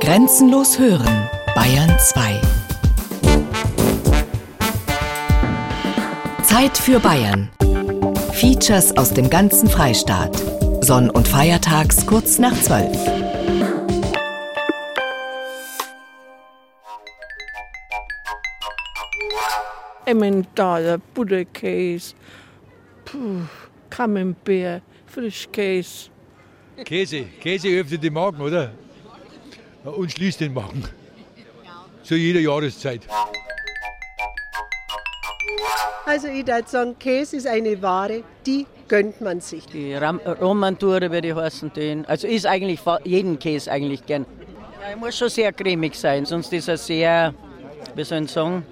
Grenzenlos hören, Bayern 2. Zeit für Bayern. Features aus dem ganzen Freistaat. Sonn- und Feiertags kurz nach 12. Emmentaler, Butterkäse, Camembert, Frischkäse. Käse, Käse öffnet den Magen, oder? Und schließt den Magen. Zu jeder Jahreszeit. Also ich würde sagen, Käse ist eine Ware, die gönnt man sich. Die Ram Romanture würde ich heißen, den. Also ist eigentlich jeden Käse eigentlich gern. Ja, er muss schon sehr cremig sein, sonst ist er sehr, wie soll ich sagen,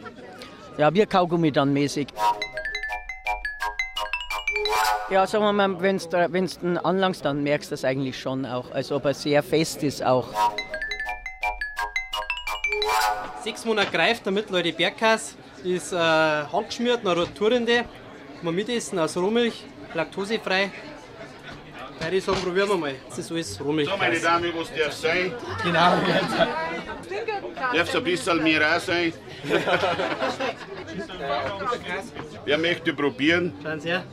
ja, wie Kaugummi dann mäßig. Ja, sagen wir mal, wenn du ihn anlangst, dann merkst du das eigentlich schon auch, als ob er sehr fest ist auch. Sechs Monate greift der mittlere Bergkäse, ist äh, handgeschmiert, nach Roturende, man mitessen aus Rohmilch, laktosefrei. Ich sagen, probieren wir mal. Das ist alles Rohmilch. So, meine Dame, was darf sein? Genau. Darf es ein bisschen mehr auch sein? Wer möchte probieren? Schauen Sie her.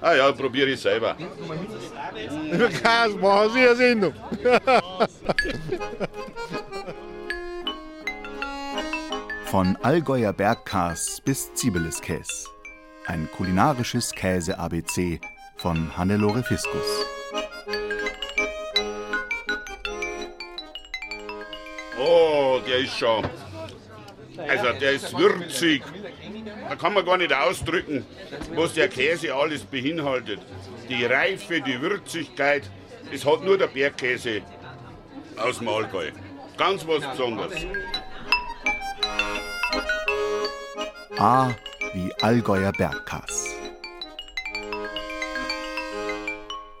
Ah ja, probiere ich selber. Käse machen Sie eine Sendung. Von Allgäuer Bergkäs bis Zibeliskäs. Ein kulinarisches Käse-ABC von Hannelore Fiskus. Oh, der ist schon. Also, der ist würzig. Da kann man gar nicht ausdrücken, was der Käse alles beinhaltet. Die Reife, die Würzigkeit, das hat nur der Bergkäse aus dem Allgäu. Ganz was Besonderes. Wie Allgäuer Bergkäs.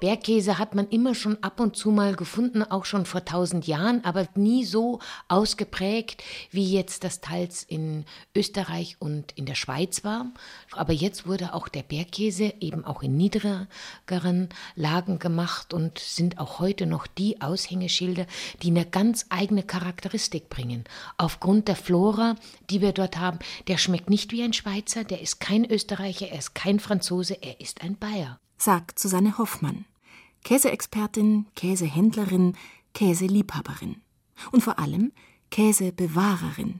Bergkäse hat man immer schon ab und zu mal gefunden, auch schon vor tausend Jahren, aber nie so ausgeprägt, wie jetzt das teils in Österreich und in der Schweiz war. Aber jetzt wurde auch der Bergkäse eben auch in niedrigeren Lagen gemacht und sind auch heute noch die Aushängeschilder, die eine ganz eigene Charakteristik bringen. Aufgrund der Flora, die wir dort haben, der schmeckt nicht wie ein Schweizer, der ist kein Österreicher, er ist kein Franzose, er ist ein Bayer sagt Susanne Hoffmann, Käseexpertin, Käsehändlerin, Käseliebhaberin und vor allem Käsebewahrerin.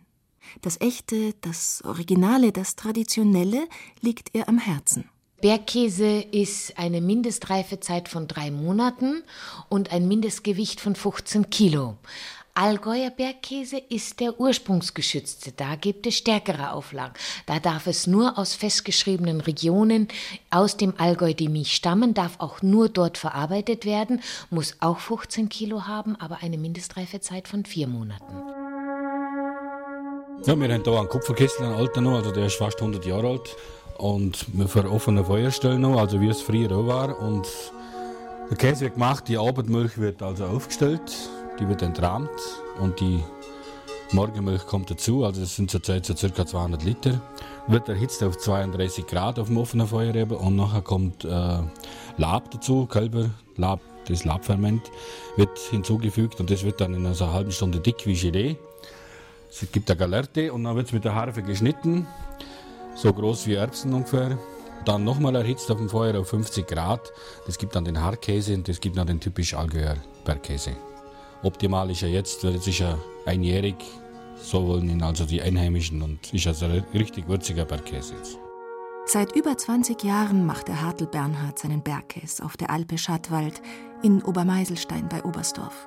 Das Echte, das Originale, das Traditionelle liegt ihr am Herzen. Bergkäse ist eine Mindestreifezeit von drei Monaten und ein Mindestgewicht von 15 Kilo. Allgäuer Bergkäse ist der ursprungsgeschützte. Da gibt es stärkere Auflagen. Da darf es nur aus festgeschriebenen Regionen aus dem Allgäu die Milch stammen, darf auch nur dort verarbeitet werden, muss auch 15 Kilo haben, aber eine Mindestreifezeit von vier Monaten. Ja, wir haben hier einen Kupferkessel, einen alten noch, also der ist fast 100 Jahre alt. Und wir für offene Feuerstellen noch, also wie es früher auch war. Und der Käse wird gemacht, die Abendmilch wird also aufgestellt die wird entrahmt und die Morgenmilch kommt dazu, also das sind zurzeit so ca. 200 Liter. Wird erhitzt auf 32 Grad auf dem offenen Feuer eben und nachher kommt äh, Lab dazu, Kälberlab, das Labferment wird hinzugefügt und das wird dann in einer halben Stunde dick wie Gelee. Es gibt eine Galerte und dann wird es mit der Harfe geschnitten, so groß wie Erbsen ungefähr. Dann nochmal erhitzt auf dem Feuer auf 50 Grad. Das gibt dann den Hartkäse und das gibt dann den typisch Allgäuer Bergkäse. Optimal ist er jetzt, weil jetzt ist er einjährig. So wollen ihn also die Einheimischen und ist also ein richtig würziger Bergkäse jetzt. Seit über 20 Jahren macht der Hartl Bernhard seinen Bergkäse auf der Alpe Schattwald in Obermeiselstein bei Oberstdorf.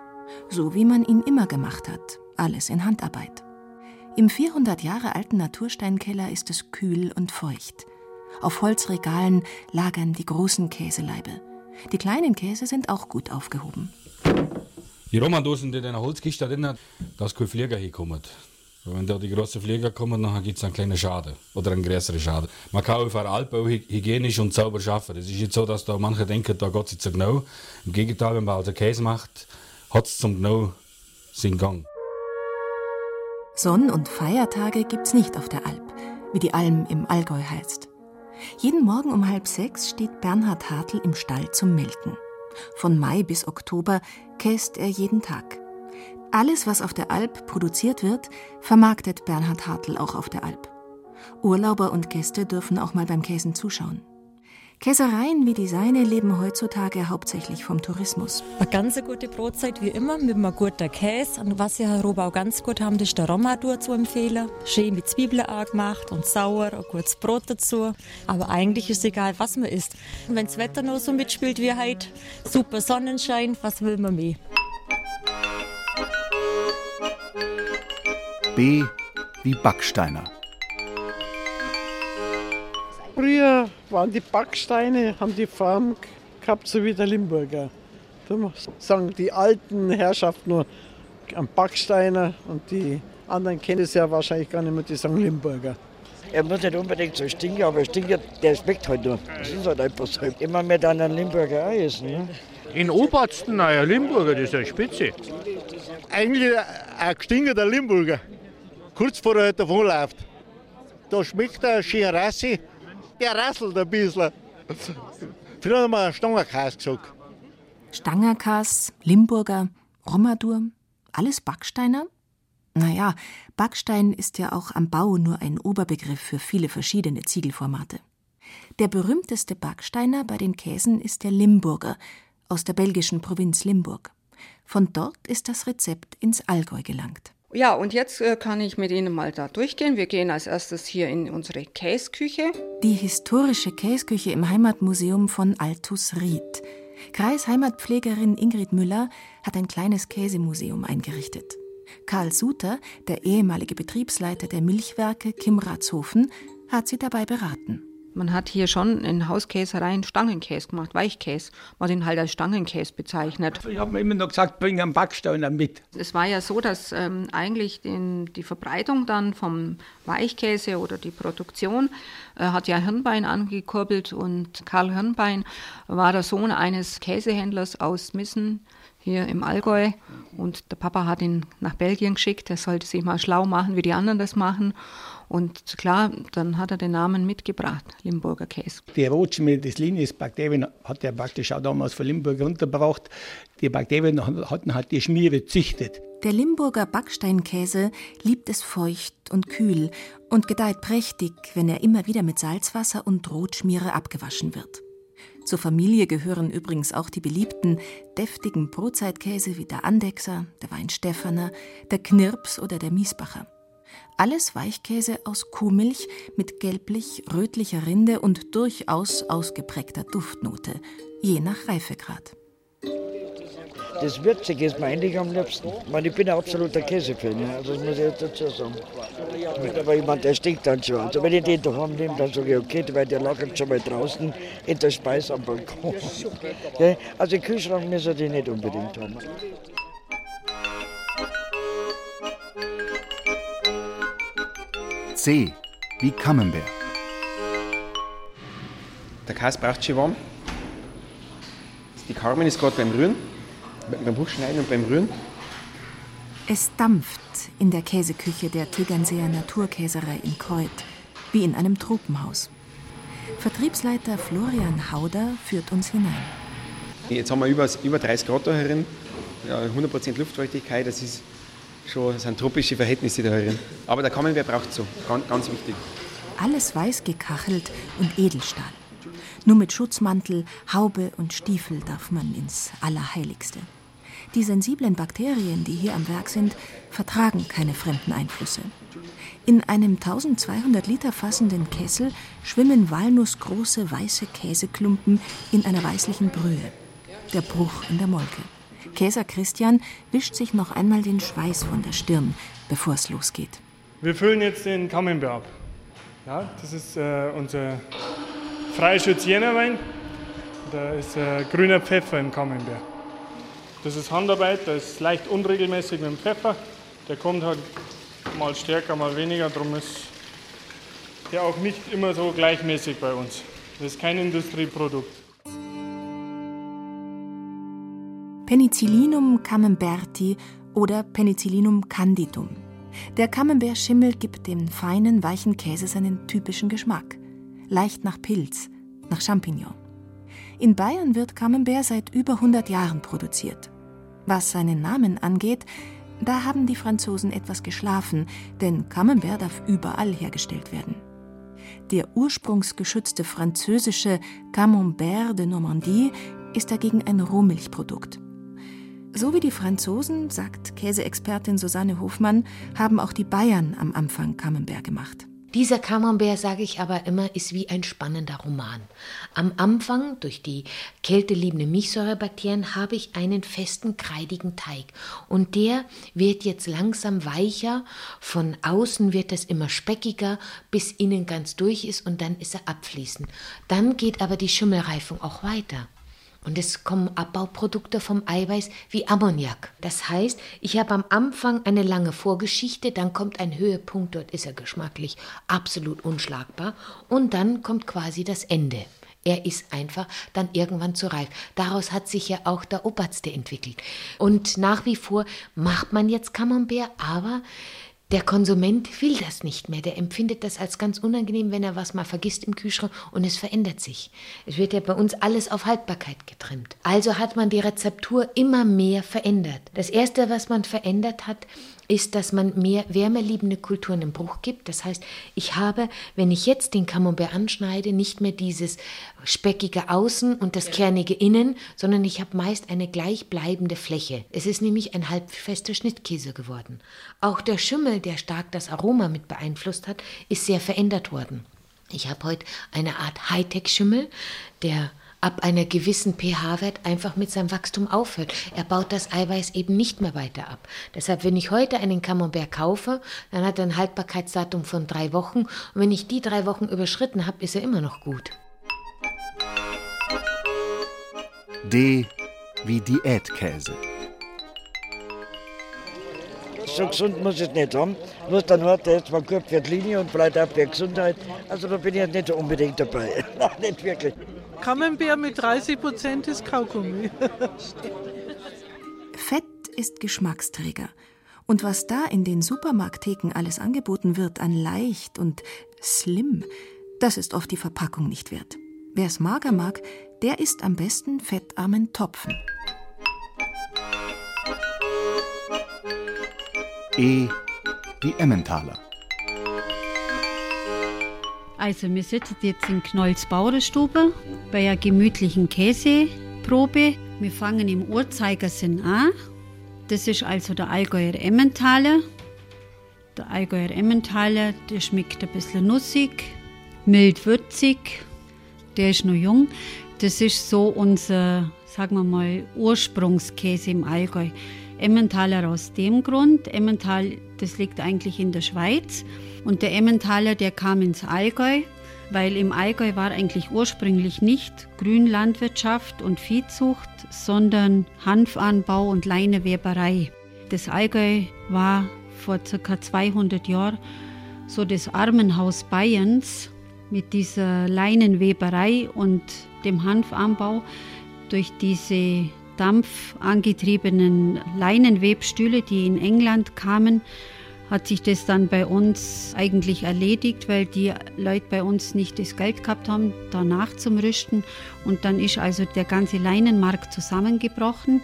So wie man ihn immer gemacht hat, alles in Handarbeit. Im 400 Jahre alten Natursteinkeller ist es kühl und feucht. Auf Holzregalen lagern die großen Käseleibe. Die kleinen Käse sind auch gut aufgehoben. Die Romandosen, die in einer Holzkiste drin hat, da ist kein Flieger hinkommen. Wenn da die großen Flieger kommen, dann gibt es einen kleinen Schaden oder einen größeren Schaden. Man kann auf der Alp auch hygienisch und sauber arbeiten. Es ist nicht so, dass da manche denken, da geht es zu genau. Im Gegenteil, wenn man also Käse macht, hat es zum genau seinen Gang. Sonn- und Feiertage gibt es nicht auf der Alp, wie die Alm im Allgäu heißt. Jeden Morgen um halb sechs steht Bernhard Hartl im Stall zum Melken. Von Mai bis Oktober käst er jeden Tag. Alles, was auf der Alp produziert wird, vermarktet Bernhard Hartl auch auf der Alp. Urlauber und Gäste dürfen auch mal beim Käsen zuschauen. Käsereien wie die seine leben heutzutage hauptsächlich vom Tourismus. Eine ganz gute Brotzeit wie immer mit einem guten Käse. Und was wir Europa auch ganz gut haben, ist der Romadur zu empfehlen. Schön mit Zwiebeln gemacht und sauer, ein gutes Brot dazu. Aber eigentlich ist es egal, was man isst. Und wenn das Wetter noch so mitspielt wie heute, super Sonnenschein, was will man mehr? B wie Backsteiner. Früher waren die Backsteine, haben die Form gehabt, so wie der Limburger. Da sagen die alten Herrschaften nur am Backsteiner und die anderen kennen es ja wahrscheinlich gar nicht mehr, die sagen Limburger. Er muss nicht unbedingt so stinken, aber stinkt, der schmeckt halt nur. Das ist halt einfach so. Immer mehr dann einen Limburger auch essen. Ne? In Obersten, naja, Limburger, das ist eine Spitze. Eigentlich ein gestingeter Limburger. Kurz vor er davonläuft. Da schmeckt er schön Rassi. Der rasselt ein bisschen. Früher haben wir Stangerkäse gesagt. Stangerkas, Limburger, Romadur, alles Backsteiner? Naja, Backstein ist ja auch am Bau nur ein Oberbegriff für viele verschiedene Ziegelformate. Der berühmteste Backsteiner bei den Käsen ist der Limburger aus der belgischen Provinz Limburg. Von dort ist das Rezept ins Allgäu gelangt. Ja, und jetzt äh, kann ich mit Ihnen mal da durchgehen. Wir gehen als erstes hier in unsere Käsküche. Die historische Käsküche im Heimatmuseum von Altus Ried. Kreisheimatpflegerin Ingrid Müller hat ein kleines Käsemuseum eingerichtet. Karl Suter, der ehemalige Betriebsleiter der Milchwerke Kimratshofen, hat sie dabei beraten. Man hat hier schon in Hauskäsereien Stangenkäse gemacht, Weichkäse. Man hat ihn halt als Stangenkäse bezeichnet. Ich habe mir immer noch gesagt, bring einen Backsteiner mit. Es war ja so, dass ähm, eigentlich den, die Verbreitung dann vom Weichkäse oder die Produktion äh, hat ja Hirnbein angekurbelt und Karl Hirnbein war der Sohn eines Käsehändlers aus Missen hier im Allgäu und der Papa hat ihn nach Belgien geschickt, er sollte sich mal schlau machen, wie die anderen das machen und klar, dann hat er den Namen mitgebracht, Limburger Käse. Die Rotschmiede des Linis-Bakterien hat er praktisch auch damals von Limburg runtergebracht. Die Bakterien hatten halt die Schmiere züchtet. Der Limburger Backsteinkäse liebt es feucht und kühl und gedeiht prächtig, wenn er immer wieder mit Salzwasser und Rotschmiere abgewaschen wird. Zur Familie gehören übrigens auch die beliebten, deftigen Brotzeitkäse wie der Andechser, der Weinstephaner, der Knirps oder der Miesbacher. Alles Weichkäse aus Kuhmilch mit gelblich-rötlicher Rinde und durchaus ausgeprägter Duftnote, je nach Reifegrad. Das Würzige ist mir eigentlich am liebsten. Ich, meine, ich bin ein absoluter Käsefan, ja. das muss ich jetzt dazu sagen. Aber jemand, der stinkt dann schon. Also wenn ich den daheim nehme, dann sage ich, okay, weil der lagert schon mal draußen in der Speise am Balkon. Ja, also den Kühlschrank müssen die nicht unbedingt haben. C wie Camembert. Der Käse braucht schon warm. Die Carmen ist gerade beim Rühren, beim Buchschneiden und beim Rühren. Es dampft in der Käseküche der Tegernseer Naturkäserei in Kreuth, wie in einem Tropenhaus. Vertriebsleiter Florian Hauder führt uns hinein. Jetzt haben wir über, über 30 Grad da herin, ja, 100% Luftfeuchtigkeit, das ist schon, das sind tropische Verhältnisse da herin. Aber der Camembert braucht so, ganz, ganz wichtig. Alles weiß gekachelt und Edelstahl. Nur mit Schutzmantel, Haube und Stiefel darf man ins Allerheiligste. Die sensiblen Bakterien, die hier am Werk sind, vertragen keine fremden Einflüsse. In einem 1200 Liter fassenden Kessel schwimmen walnussgroße weiße Käseklumpen in einer weißlichen Brühe. Der Bruch in der Molke. Käser Christian wischt sich noch einmal den Schweiß von der Stirn, bevor es losgeht. Wir füllen jetzt den Camembert ab. Ja, das ist äh, unser Freischütz Jännerwein. Da ist äh, grüner Pfeffer im Camembert. Das ist Handarbeit, das ist leicht unregelmäßig mit dem Pfeffer. Der kommt halt mal stärker, mal weniger, darum ist der auch nicht immer so gleichmäßig bei uns. Das ist kein Industrieprodukt. Penicillinum camemberti oder Penicillinum candidum. Der Camembert-Schimmel gibt dem feinen, weichen Käse seinen typischen Geschmack. Leicht nach Pilz, nach Champignon. In Bayern wird Camembert seit über 100 Jahren produziert. Was seinen Namen angeht, Da haben die Franzosen etwas geschlafen, denn Camembert darf überall hergestellt werden. Der ursprungsgeschützte französische Camembert de Normandie ist dagegen ein Rohmilchprodukt. So wie die Franzosen, sagt Käseexpertin Susanne Hofmann, haben auch die Bayern am Anfang Camembert gemacht. Dieser Camembert, sage ich aber immer, ist wie ein spannender Roman. Am Anfang, durch die kälteliebende Milchsäurebakterien, habe ich einen festen, kreidigen Teig. Und der wird jetzt langsam weicher. Von außen wird es immer speckiger, bis innen ganz durch ist und dann ist er abfließend. Dann geht aber die Schimmelreifung auch weiter. Und es kommen Abbauprodukte vom Eiweiß wie Ammoniak. Das heißt, ich habe am Anfang eine lange Vorgeschichte, dann kommt ein Höhepunkt, dort ist er geschmacklich absolut unschlagbar und dann kommt quasi das Ende. Er ist einfach dann irgendwann zu reif. Daraus hat sich ja auch der Oberste entwickelt. Und nach wie vor macht man jetzt Camembert, aber der Konsument will das nicht mehr. Der empfindet das als ganz unangenehm, wenn er was mal vergisst im Kühlschrank und es verändert sich. Es wird ja bei uns alles auf Haltbarkeit getrimmt. Also hat man die Rezeptur immer mehr verändert. Das erste, was man verändert hat, ist, dass man mehr wärmeliebende Kulturen im Bruch gibt. Das heißt, ich habe, wenn ich jetzt den Camembert anschneide, nicht mehr dieses speckige Außen und das kernige Innen, sondern ich habe meist eine gleichbleibende Fläche. Es ist nämlich ein halbfester Schnittkäse geworden. Auch der Schimmel, der stark das Aroma mit beeinflusst hat, ist sehr verändert worden. Ich habe heute eine Art Hightech-Schimmel, der ab einer gewissen pH-Wert einfach mit seinem Wachstum aufhört. Er baut das Eiweiß eben nicht mehr weiter ab. Deshalb, wenn ich heute einen Camembert kaufe, dann hat er ein Haltbarkeitsdatum von drei Wochen. Und wenn ich die drei Wochen überschritten habe, ist er immer noch gut. D wie Diätkäse. So gesund muss ich es nicht haben. Muss dann der ist mal gut für die Linie und vielleicht auch für die Gesundheit. Also da bin ich jetzt nicht unbedingt dabei. Nein, nicht wirklich. Camembert mit 30 Prozent ist Kaugummi. Fett ist Geschmacksträger. Und was da in den Supermarkttheken alles angeboten wird an leicht und slim, das ist oft die Verpackung nicht wert. Wer es mager mag, der isst am besten fettarmen Topfen. E wie Emmentaler. Also wir sitzen jetzt in Knolls Bauernstube bei einer gemütlichen Käseprobe. Wir fangen im Uhrzeigersinn an. Das ist also der Allgäuer Emmentaler. Der Allgäuer Emmentaler, der schmeckt ein bisschen nussig, mild würzig. Der ist noch jung. Das ist so unser, sagen wir mal, Ursprungskäse im Allgäu. Emmentaler aus dem Grund. Emmental, das liegt eigentlich in der Schweiz. Und der Emmentaler, der kam ins Allgäu, weil im Allgäu war eigentlich ursprünglich nicht Grünlandwirtschaft und Viehzucht, sondern Hanfanbau und Leineweberei. Das Allgäu war vor ca. 200 Jahren so das Armenhaus Bayerns mit dieser Leinenweberei und dem Hanfanbau durch diese dampfangetriebenen Leinenwebstühle, die in England kamen, hat sich das dann bei uns eigentlich erledigt, weil die Leute bei uns nicht das Geld gehabt haben, danach zum Rüsten. Und dann ist also der ganze Leinenmarkt zusammengebrochen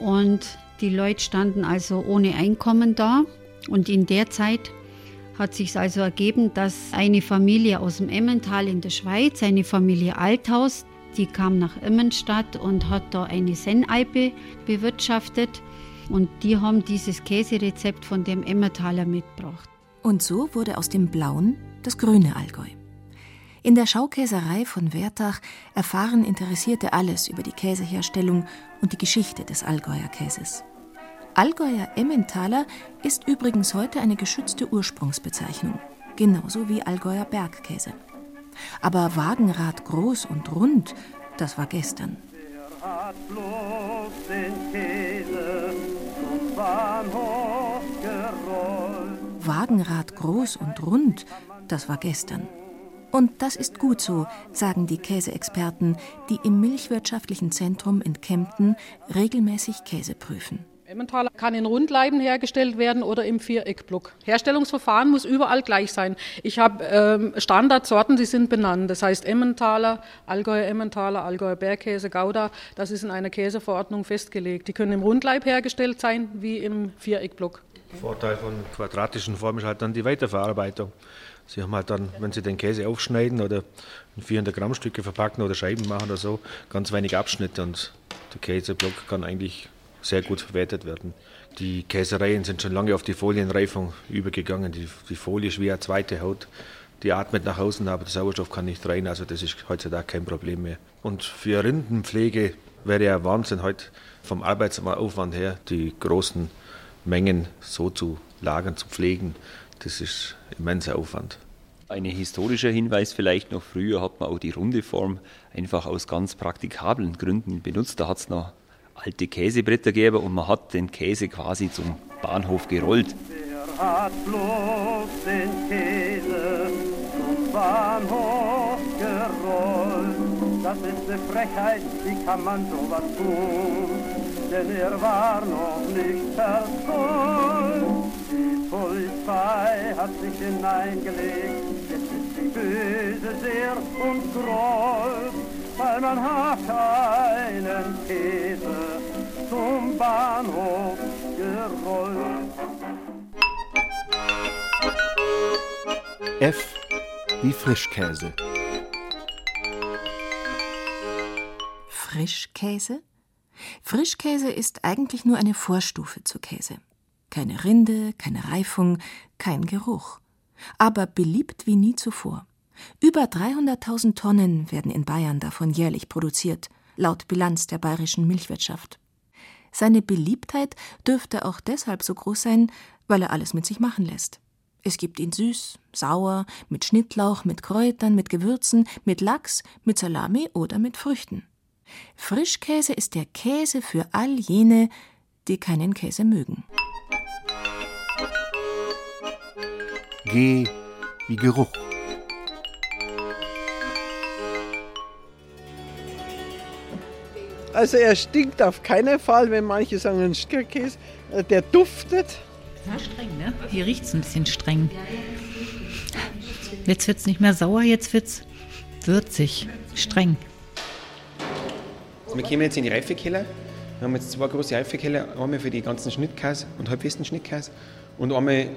und die Leute standen also ohne Einkommen da. Und in der Zeit hat sich also ergeben, dass eine Familie aus dem Emmental in der Schweiz, eine Familie Althaus, die kam nach Immenstadt und hat da eine Sennalpe bewirtschaftet. Und die haben dieses Käserezept von dem Emmentaler mitgebracht. Und so wurde aus dem Blauen das grüne Allgäu. In der Schaukäserei von Wertach erfahren Interessierte alles über die Käseherstellung und die Geschichte des Allgäuer Käses. Allgäuer Emmentaler ist übrigens heute eine geschützte Ursprungsbezeichnung, genauso wie Allgäuer Bergkäse. Aber Wagenrad groß und rund, das war gestern. Wagenrad groß und rund, das war gestern. Und das ist gut so, sagen die Käseexperten, die im Milchwirtschaftlichen Zentrum in Kempten regelmäßig Käse prüfen. Emmentaler kann in Rundleiben hergestellt werden oder im Viereckblock. Herstellungsverfahren muss überall gleich sein. Ich habe ähm, Standardsorten, die sind benannt. Das heißt Emmentaler, Allgäuer Emmentaler, Allgäuer Bergkäse, Gouda. Das ist in einer Käseverordnung festgelegt. Die können im Rundleib hergestellt sein wie im Viereckblock. Vorteil von quadratischen Formen ist halt dann die Weiterverarbeitung. Sie haben halt dann, wenn Sie den Käse aufschneiden oder in 400 Gramm Stücke verpacken oder Scheiben machen oder so, ganz wenig Abschnitte und der Käseblock kann eigentlich sehr gut verwertet werden. Die Käsereien sind schon lange auf die Folienreifung übergegangen. Die, die Folie ist wie eine zweite Haut. Die atmet nach außen, aber der Sauerstoff kann nicht rein. Also das ist heutzutage kein Problem mehr. Und für Rindenpflege wäre ja Wahnsinn heute vom Arbeitsaufwand her, die großen Mengen so zu lagern, zu pflegen. Das ist immenser Aufwand. Ein historischer Hinweis vielleicht noch, früher hat man auch die runde Form einfach aus ganz praktikablen Gründen benutzt. Da hat es noch alte Käsebretter gegeben und man hat den Käse quasi zum Bahnhof gerollt. Wer hat bloß den Käse zum Bahnhof gerollt? Das ist eine Frechheit, wie kann man sowas tun? Denn er war noch nicht verzollt. Die Polizei hat sich hineingelegt, jetzt ist die Böse sehr und grollt weil man hat einen Käse zum Bahnhof gerollt. F wie Frischkäse. Frischkäse? Frischkäse ist eigentlich nur eine Vorstufe zu Käse. Keine Rinde, keine Reifung, kein Geruch. Aber beliebt wie nie zuvor. Über 300.000 Tonnen werden in Bayern davon jährlich produziert, laut Bilanz der bayerischen Milchwirtschaft. Seine Beliebtheit dürfte auch deshalb so groß sein, weil er alles mit sich machen lässt. Es gibt ihn süß, sauer, mit Schnittlauch, mit Kräutern, mit Gewürzen, mit Lachs, mit Salami oder mit Früchten. Frischkäse ist der Käse für all jene, die keinen Käse mögen. G wie Geruch. Also er stinkt auf keinen Fall, wenn manche sagen, ein Stickerkäse, äh, der duftet. Na, streng, ne? Hier riecht es ein bisschen streng. Jetzt wird es nicht mehr sauer, jetzt wird es würzig, streng. Also wir kommen jetzt in die Reifekeller. Wir haben jetzt zwei große Reifekeller, einmal für die ganzen Schnittkäse und halbfesten Schnittkäse und einmal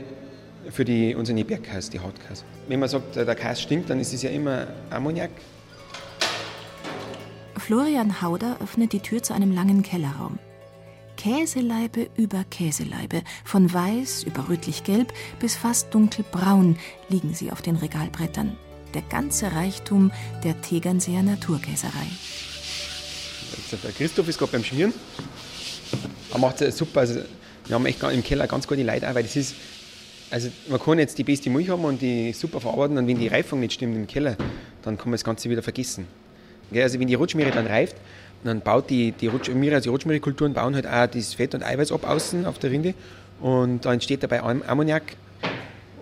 für die, unsere Bergkäse, die Hartkäse. Wenn man sagt, der Käse stinkt, dann ist es ja immer Ammoniak. Florian Hauder öffnet die Tür zu einem langen Kellerraum. Käseleibe über Käseleibe, von weiß über rötlich-gelb bis fast dunkelbraun liegen sie auf den Regalbrettern. Der ganze Reichtum der Tegernseer Naturkäserei. Der Christoph ist gerade beim Schmieren. Er macht es super. Also, wir haben echt im Keller ganz gute Leute, weil das ist, also man kann jetzt die beste Milch haben und die super verarbeiten und wenn die Reifung nicht stimmt im Keller, dann kann man das Ganze wieder vergessen. Also wenn die Rutschmiere dann reift, dann baut die, die Rutschmiere, also die Rutschmierekulturen bauen halt auch das Fett und Eiweiß ab außen auf der Rinde und da entsteht dabei Ammoniak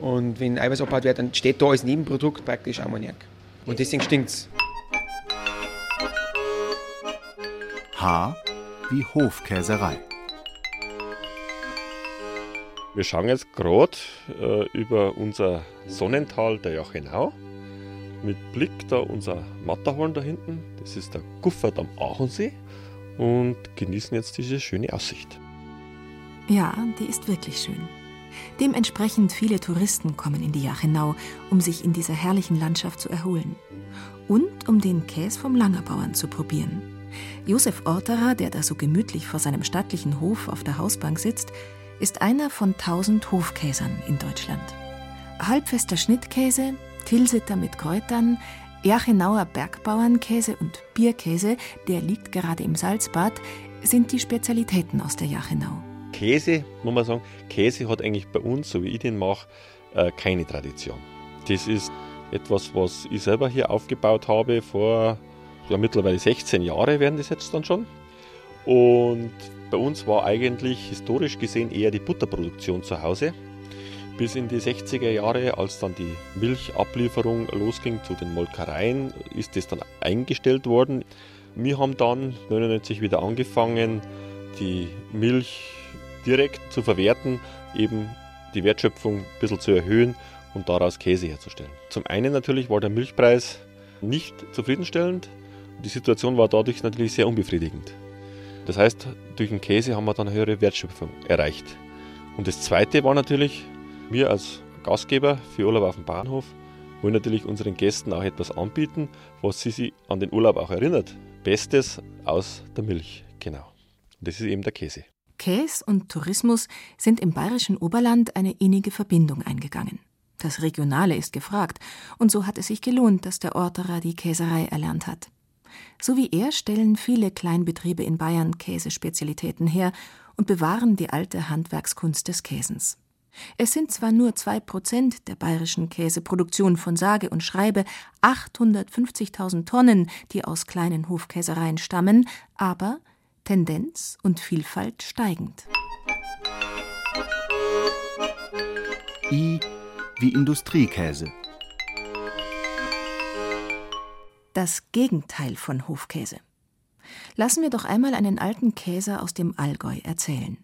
und wenn Eiweiß abgebaut wird, dann steht da als Nebenprodukt praktisch Ammoniak und deswegen stinkt es. H wie Hofkäserei. Wir schauen jetzt gerade äh, über unser Sonnental der Jachenau mit Blick da unser Matterhorn da hinten. Das ist der Guffert am Aachensee und genießen jetzt diese schöne Aussicht. Ja, die ist wirklich schön. Dementsprechend viele Touristen kommen in die Jachenau, um sich in dieser herrlichen Landschaft zu erholen. Und um den Käse vom Langerbauern zu probieren. Josef Orterer, der da so gemütlich vor seinem stattlichen Hof auf der Hausbank sitzt, ist einer von tausend Hofkäsern in Deutschland. Halbfester Schnittkäse, Tilsiter mit Kräutern, Erchenauer Bergbauernkäse und Bierkäse, der liegt gerade im Salzbad, sind die Spezialitäten aus der Jachenau. Käse, muss man sagen, Käse hat eigentlich bei uns, so wie ich den mache, äh, keine Tradition. Das ist etwas, was ich selber hier aufgebaut habe vor ja, mittlerweile 16 Jahren werden das jetzt dann schon. Und bei uns war eigentlich historisch gesehen eher die Butterproduktion zu Hause bis in die 60er Jahre, als dann die Milchablieferung losging zu den Molkereien, ist das dann eingestellt worden. Wir haben dann 1999 wieder angefangen, die Milch direkt zu verwerten, eben die Wertschöpfung ein bisschen zu erhöhen und daraus Käse herzustellen. Zum einen natürlich war der Milchpreis nicht zufriedenstellend. Die Situation war dadurch natürlich sehr unbefriedigend. Das heißt, durch den Käse haben wir dann höhere Wertschöpfung erreicht. Und das Zweite war natürlich, wir als Gastgeber für Urlaub auf dem Bahnhof wollen natürlich unseren Gästen auch etwas anbieten, was sie sich an den Urlaub auch erinnert. Bestes aus der Milch, genau. Und das ist eben der Käse. Käse und Tourismus sind im bayerischen Oberland eine innige Verbindung eingegangen. Das Regionale ist gefragt, und so hat es sich gelohnt, dass der Orterer die Käserei erlernt hat. So wie er stellen viele Kleinbetriebe in Bayern Käsespezialitäten her und bewahren die alte Handwerkskunst des Käsens. Es sind zwar nur zwei Prozent der bayerischen Käseproduktion von sage und schreibe 850.000 Tonnen, die aus kleinen Hofkäsereien stammen, aber Tendenz und Vielfalt steigend. I wie Industriekäse. Das Gegenteil von Hofkäse. Lassen wir doch einmal einen alten Käser aus dem Allgäu erzählen.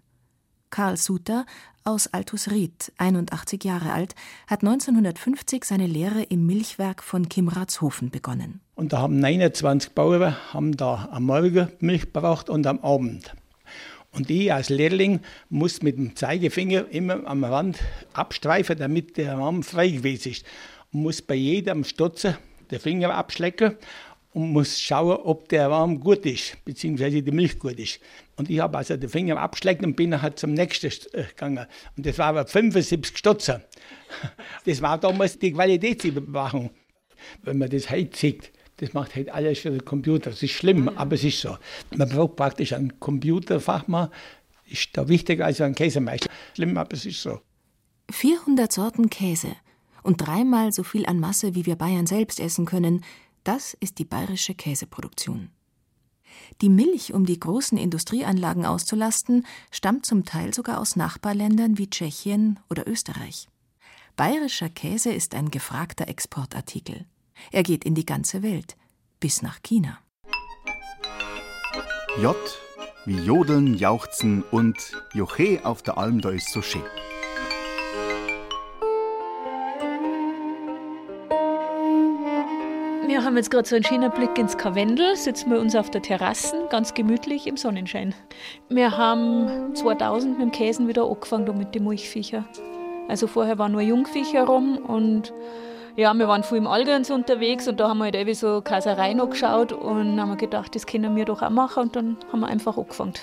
Karl Suter aus Altusried, 81 Jahre alt, hat 1950 seine Lehre im Milchwerk von Kimratshofen begonnen. Und da haben 29 Bauern haben da am Morgen Milch gebraucht und am Abend. Und ich als Lehrling muss mit dem Zeigefinger immer am Rand abstreifen, damit der Raum frei gewesen ist. Und muss bei jedem Stotzen den Finger abschlecken und muss schauen, ob der Raum gut ist, beziehungsweise die Milch gut ist. Und ich habe also den Finger abgeschleckt und bin halt zum nächsten äh, gegangen. Und das war aber 75 Stutzer. Das war damals die Qualitätsüberwachung. Wenn man das heute sieht, das macht halt alles für den Computer. Das ist schlimm, aber es ist so. Man braucht praktisch einen Computerfachmann, ist da wichtiger als ein Käsemeister. Schlimm, aber es ist so. 400 Sorten Käse und dreimal so viel an Masse, wie wir Bayern selbst essen können, das ist die bayerische Käseproduktion. Die Milch, um die großen Industrieanlagen auszulasten, stammt zum Teil sogar aus Nachbarländern wie Tschechien oder Österreich. Bayerischer Käse ist ein gefragter Exportartikel. Er geht in die ganze Welt, bis nach China. J wie Jodeln, Jauchzen und Joche auf der Alm, da ist so schön. Haben jetzt gerade so einen schönen Blick ins Karwendel, sitzen wir uns auf der Terrasse, ganz gemütlich im Sonnenschein. Wir haben 2000 mit dem Käsen wieder angefangen mit den Milchviecher. Also vorher waren nur Jungviecher rum und ja, wir waren viel im Allgäu unterwegs und da haben wir halt eben so Käsereien angeschaut und haben gedacht, das können wir doch auch machen und dann haben wir einfach angefangen.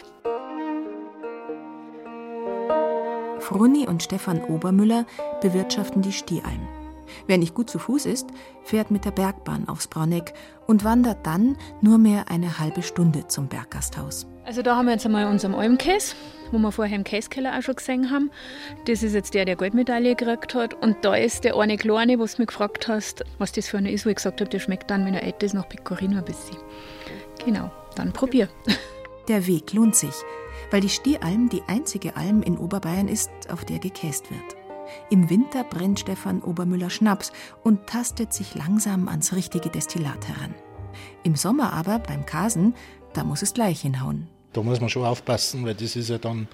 Fruni und Stefan Obermüller bewirtschaften die Stiealm. Wer nicht gut zu Fuß ist, fährt mit der Bergbahn aufs Brauneck und wandert dann nur mehr eine halbe Stunde zum Berggasthaus. Also da haben wir jetzt einmal unseren Almkäse, wo wir vorher im Käsekeller auch schon gesehen haben. Das ist jetzt der, der Goldmedaille gekriegt hat. Und da ist der eine kleine, was du mich gefragt hast, was das für eine ist, wo ich gesagt habe, der schmeckt dann, wenn er alt ist, nach Pecorino ein bisschen. Genau, dann probier. Der Weg lohnt sich, weil die Stieralm die einzige Alm in Oberbayern ist, auf der gekäst wird. Im Winter brennt Stefan Obermüller Schnaps und tastet sich langsam ans richtige Destillat heran. Im Sommer aber, beim Kasen, da muss es gleich hinhauen. Da muss man schon aufpassen, weil das ist ja dann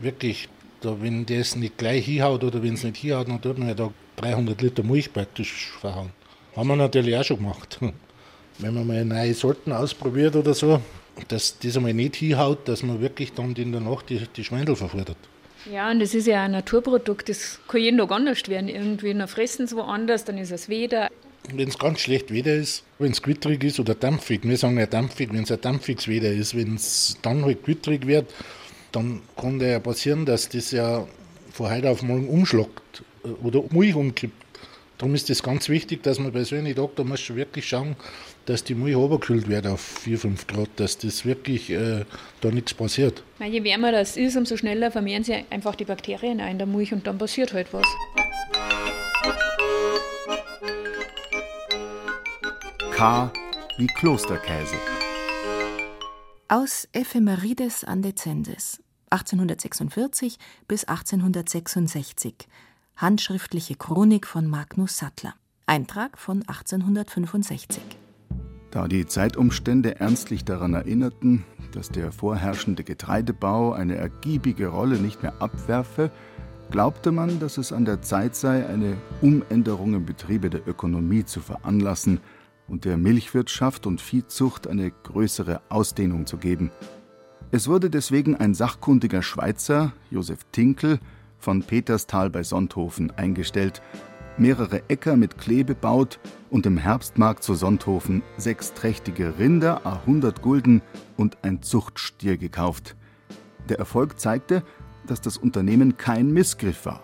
wirklich, da, wenn das nicht gleich hinhaut oder wenn es nicht hinhaut, dann tut man ja da 300 Liter Milch praktisch verhauen. Haben wir natürlich auch schon gemacht. Wenn man mal neue Sorten ausprobiert oder so, dass das einmal nicht hinhaut, dass man wirklich dann in der Nacht die, die Schwendel verfordert. Ja, und das ist ja ein Naturprodukt, das kann jeden Tag anders werden. Irgendwie, dann fressen sie woanders, dann ist es weder. Wenn es ganz schlecht Wetter ist, wenn es gewitterig ist oder dampfig, wir sagen ja dampfig, wenn es ein dampfiges Wetter ist, wenn es dann halt gewitterig wird, dann kann ja passieren, dass das ja von heute auf morgen umschlagt äh, oder Milch umkippt. Darum ist es ganz wichtig, dass man bei so einem Tag, da muss schon wirklich schauen, dass die Milch runtergekühlt wird auf 4, 5 Grad, dass das wirklich äh, da nichts passiert. Weil je wärmer das ist, umso schneller vermehren sich einfach die Bakterien in der Milch und dann passiert halt was. K wie Klosterkäse. Aus Ephemerides Andecenses 1846 bis 1866 Handschriftliche Chronik von Magnus Sattler Eintrag von 1865 Da die Zeitumstände ernstlich daran erinnerten, dass der vorherrschende Getreidebau eine ergiebige Rolle nicht mehr abwerfe, glaubte man, dass es an der Zeit sei, eine Umänderung im Betriebe der Ökonomie zu veranlassen und der Milchwirtschaft und Viehzucht eine größere Ausdehnung zu geben. Es wurde deswegen ein sachkundiger Schweizer, Josef Tinkel, von Peterstal bei Sonthofen eingestellt, mehrere Äcker mit Klee bebaut und im Herbstmarkt zu Sonthofen sechs trächtige Rinder a 100 Gulden und ein Zuchtstier gekauft. Der Erfolg zeigte, dass das Unternehmen kein Missgriff war.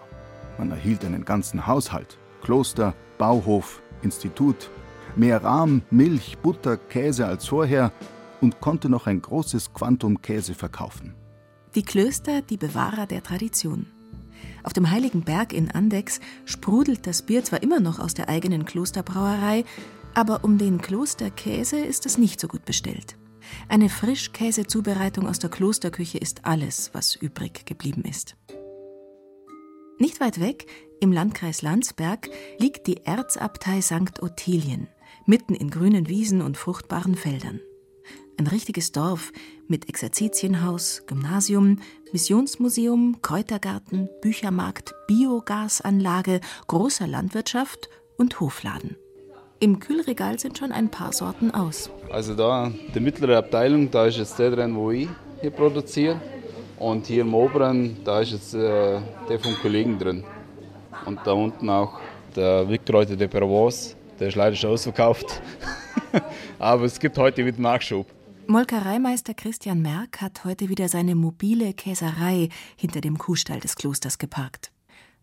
Man erhielt einen ganzen Haushalt, Kloster, Bauhof, Institut, mehr Rahm, Milch, Butter, Käse als vorher und konnte noch ein großes Quantum Käse verkaufen. Die Klöster, die Bewahrer der Tradition. Auf dem Heiligen Berg in Andex sprudelt das Bier zwar immer noch aus der eigenen Klosterbrauerei, aber um den Klosterkäse ist es nicht so gut bestellt. Eine Frischkäsezubereitung aus der Klosterküche ist alles, was übrig geblieben ist. Nicht weit weg, im Landkreis Landsberg, liegt die Erzabtei St. Ottilien, mitten in grünen Wiesen und fruchtbaren Feldern. Ein richtiges Dorf mit Exerzitienhaus, Gymnasium, Missionsmuseum, Kräutergarten, Büchermarkt, Biogasanlage, großer Landwirtschaft und Hofladen. Im Kühlregal sind schon ein paar Sorten aus. Also da, die mittlere Abteilung, da ist jetzt der drin, wo ich hier produziere. Und hier im oberen, da ist jetzt äh, der vom Kollegen drin. Und da unten auch der Wickkräuter de Provence, der ist leider schon ausverkauft. Aber es gibt heute wieder Nachschub. Molkereimeister Christian Merck hat heute wieder seine mobile Käserei hinter dem Kuhstall des Klosters geparkt.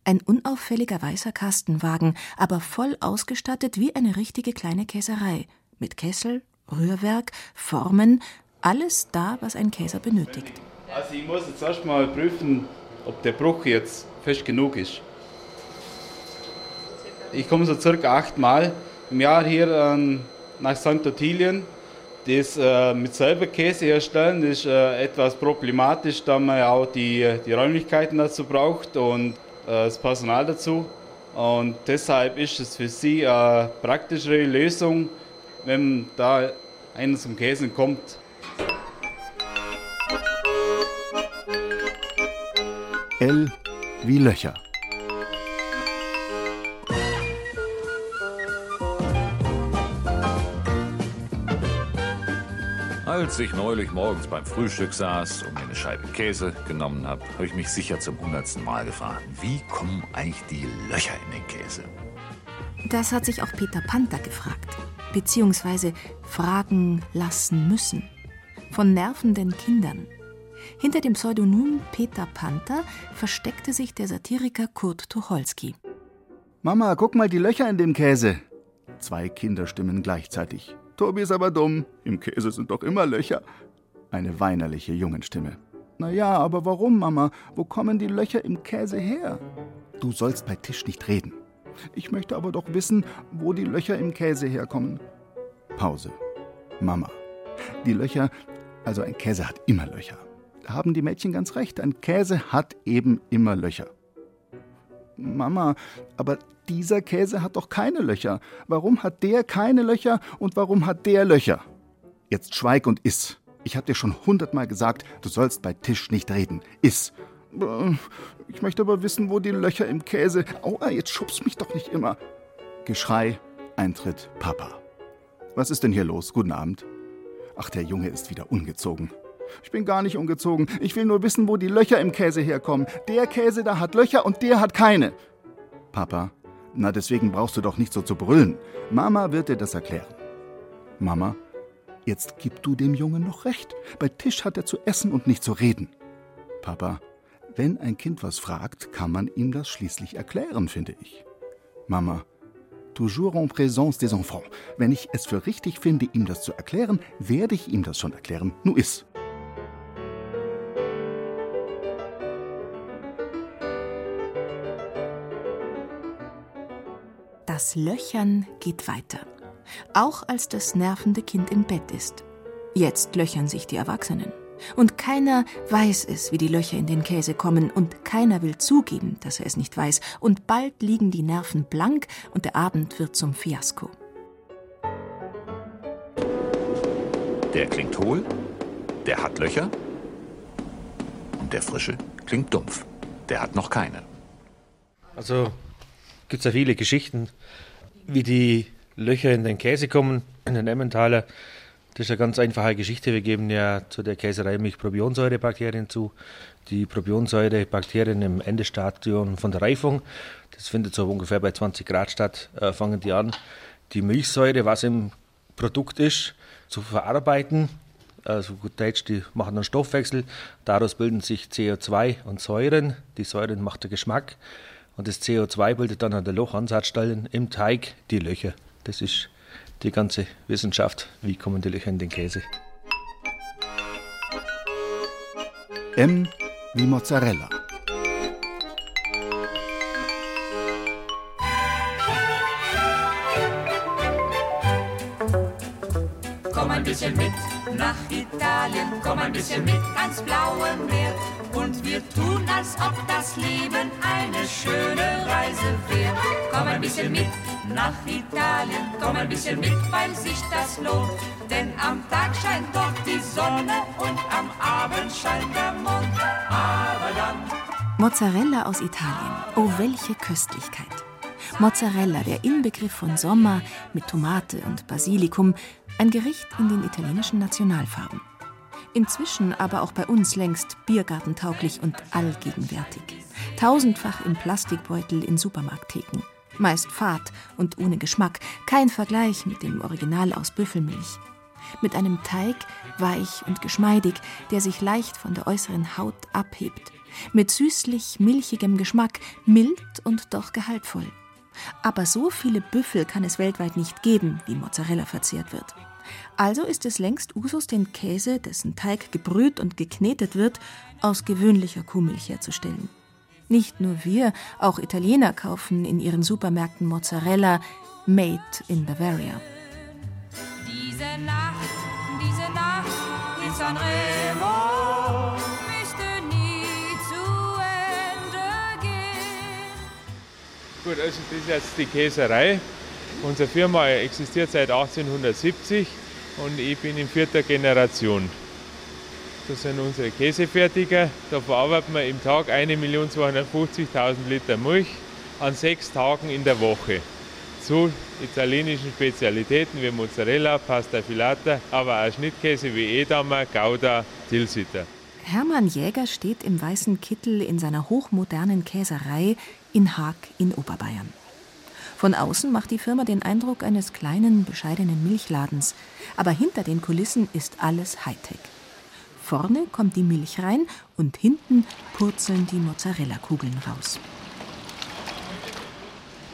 Ein unauffälliger weißer Kastenwagen, aber voll ausgestattet wie eine richtige kleine Käserei. Mit Kessel, Rührwerk, Formen, alles da, was ein Käser benötigt. Also ich muss jetzt erstmal prüfen, ob der Bruch jetzt fest genug ist. Ich komme so circa achtmal im Jahr hier ähm, nach St. Ottilien. Das äh, mit selber Käse herstellen ist äh, etwas problematisch, da man ja auch die, die Räumlichkeiten dazu braucht und äh, das Personal dazu. Und deshalb ist es für sie eine praktischere Lösung, wenn da einer zum Käsen kommt. L wie Löcher. Als ich neulich morgens beim Frühstück saß und mir eine Scheibe Käse genommen habe, habe ich mich sicher zum hundertsten Mal gefragt, wie kommen eigentlich die Löcher in den Käse? Das hat sich auch Peter Panther gefragt, beziehungsweise fragen lassen müssen. Von nervenden Kindern. Hinter dem Pseudonym Peter Panther versteckte sich der Satiriker Kurt Tucholsky. Mama, guck mal die Löcher in dem Käse. Zwei Kinderstimmen gleichzeitig. Tobi ist aber dumm. Im Käse sind doch immer Löcher. Eine weinerliche Jungenstimme. Na ja, aber warum, Mama? Wo kommen die Löcher im Käse her? Du sollst bei Tisch nicht reden. Ich möchte aber doch wissen, wo die Löcher im Käse herkommen. Pause. Mama. Die Löcher, also ein Käse hat immer Löcher. Da haben die Mädchen ganz recht. Ein Käse hat eben immer Löcher. Mama, aber dieser Käse hat doch keine Löcher. Warum hat der keine Löcher und warum hat der Löcher? Jetzt schweig und iss. Ich hab dir schon hundertmal gesagt, du sollst bei Tisch nicht reden. Iss. Ich möchte aber wissen, wo die Löcher im Käse. Aua, jetzt schubst mich doch nicht immer. Geschrei, Eintritt, Papa. Was ist denn hier los? Guten Abend. Ach, der Junge ist wieder ungezogen. Ich bin gar nicht ungezogen. Ich will nur wissen, wo die Löcher im Käse herkommen. Der Käse da hat Löcher und der hat keine. Papa, na deswegen brauchst du doch nicht so zu brüllen. Mama wird dir das erklären. Mama, jetzt gib du dem Jungen noch recht. Bei Tisch hat er zu essen und nicht zu reden. Papa, wenn ein Kind was fragt, kann man ihm das schließlich erklären, finde ich. Mama, toujours en présence des enfants. Wenn ich es für richtig finde, ihm das zu erklären, werde ich ihm das schon erklären. Nu is. Das Löchern geht weiter. Auch als das nervende Kind im Bett ist. Jetzt löchern sich die Erwachsenen. Und keiner weiß es, wie die Löcher in den Käse kommen, und keiner will zugeben, dass er es nicht weiß, und bald liegen die Nerven blank und der Abend wird zum Fiasko. Der klingt hohl, der hat Löcher und der frische klingt dumpf. Der hat noch keine. Also gibt es ja viele Geschichten, wie die Löcher in den Käse kommen, in den Emmentaler. Das ist eine ganz einfache Geschichte. Wir geben ja zu der Käserei Milchprobionsäurebakterien zu. Die Probionsäurebakterien im Endestadium von der Reifung, das findet so ungefähr bei 20 Grad statt, äh, fangen die an, die Milchsäure, was im Produkt ist, zu verarbeiten. Also gut die machen einen Stoffwechsel. Daraus bilden sich CO2 und Säuren. Die Säuren macht der Geschmack. Und das CO2 bildet dann an der Lochansatzstellen im Teig die Löcher. Das ist die ganze Wissenschaft. Wie kommen die Löcher in den Käse? M wie Mozzarella. Komm ein bisschen mit nach Italien, komm ein bisschen mit ans blaue Meer. Und wir tun, als ob das Leben eine schöne Reise wäre. Komm ein bisschen mit nach Italien, komm ein bisschen mit, weil sich das lohnt. Denn am Tag scheint dort die Sonne und am Abend scheint der Mond. Aber dann Mozzarella aus Italien. Oh, welche Köstlichkeit. Mozzarella, der Inbegriff von Sommer mit Tomate und Basilikum, ein Gericht in den italienischen Nationalfarben. Inzwischen aber auch bei uns längst biergartentauglich und allgegenwärtig. Tausendfach im Plastikbeutel in Supermarkttheken. Meist fad und ohne Geschmack, kein Vergleich mit dem Original aus Büffelmilch. Mit einem Teig, weich und geschmeidig, der sich leicht von der äußeren Haut abhebt. Mit süßlich milchigem Geschmack, mild und doch gehaltvoll. Aber so viele Büffel kann es weltweit nicht geben, wie Mozzarella verzehrt wird. Also ist es längst Usus, den Käse, dessen Teig gebrüht und geknetet wird, aus gewöhnlicher Kuhmilch herzustellen. Nicht nur wir, auch Italiener kaufen in ihren Supermärkten Mozzarella made in Bavaria. diese Nacht, diese Nacht in Sanremo Gut, also das ist jetzt die Käserei. Unsere Firma existiert seit 1870 und ich bin in vierter Generation. Das sind unsere Käsefertiger. Da verarbeiten wir im Tag 1.250.000 Liter Milch an sechs Tagen in der Woche. Zu italienischen Spezialitäten wie Mozzarella, Pasta Filata, aber auch Schnittkäse wie Edamer, Gouda, Tilsiter. Hermann Jäger steht im weißen Kittel in seiner hochmodernen Käserei in Haag in Oberbayern. Von außen macht die Firma den Eindruck eines kleinen, bescheidenen Milchladens, aber hinter den Kulissen ist alles Hightech. Vorne kommt die Milch rein und hinten purzeln die Mozzarella-Kugeln raus.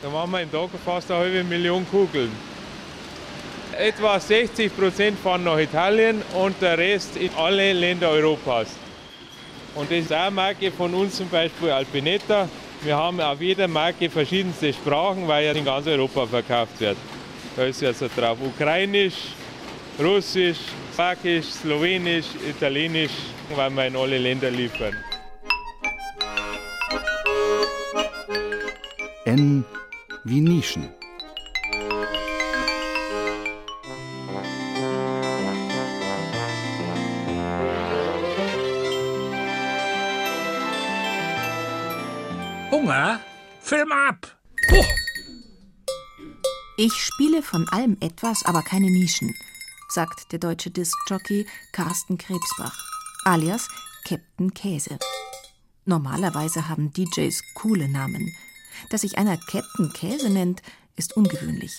Da machen wir im Tag fast eine halbe Million Kugeln. Etwa 60 Prozent fahren nach Italien und der Rest in alle Länder Europas. Und das ist auch eine Marke von uns, zum Beispiel Alpinetta. Wir haben auf jeder Marke verschiedenste Sprachen, weil ja in ganz Europa verkauft wird. Da ist jetzt drauf Ukrainisch, Russisch, Slawisch, Slowenisch, Italienisch, weil wir in alle Länder liefern. N wie Nischen. Film ab! Ich spiele von allem etwas, aber keine Nischen, sagt der deutsche Diskjockey Carsten Krebsbach, alias Captain Käse. Normalerweise haben DJs coole Namen. Dass sich einer Captain Käse nennt, ist ungewöhnlich.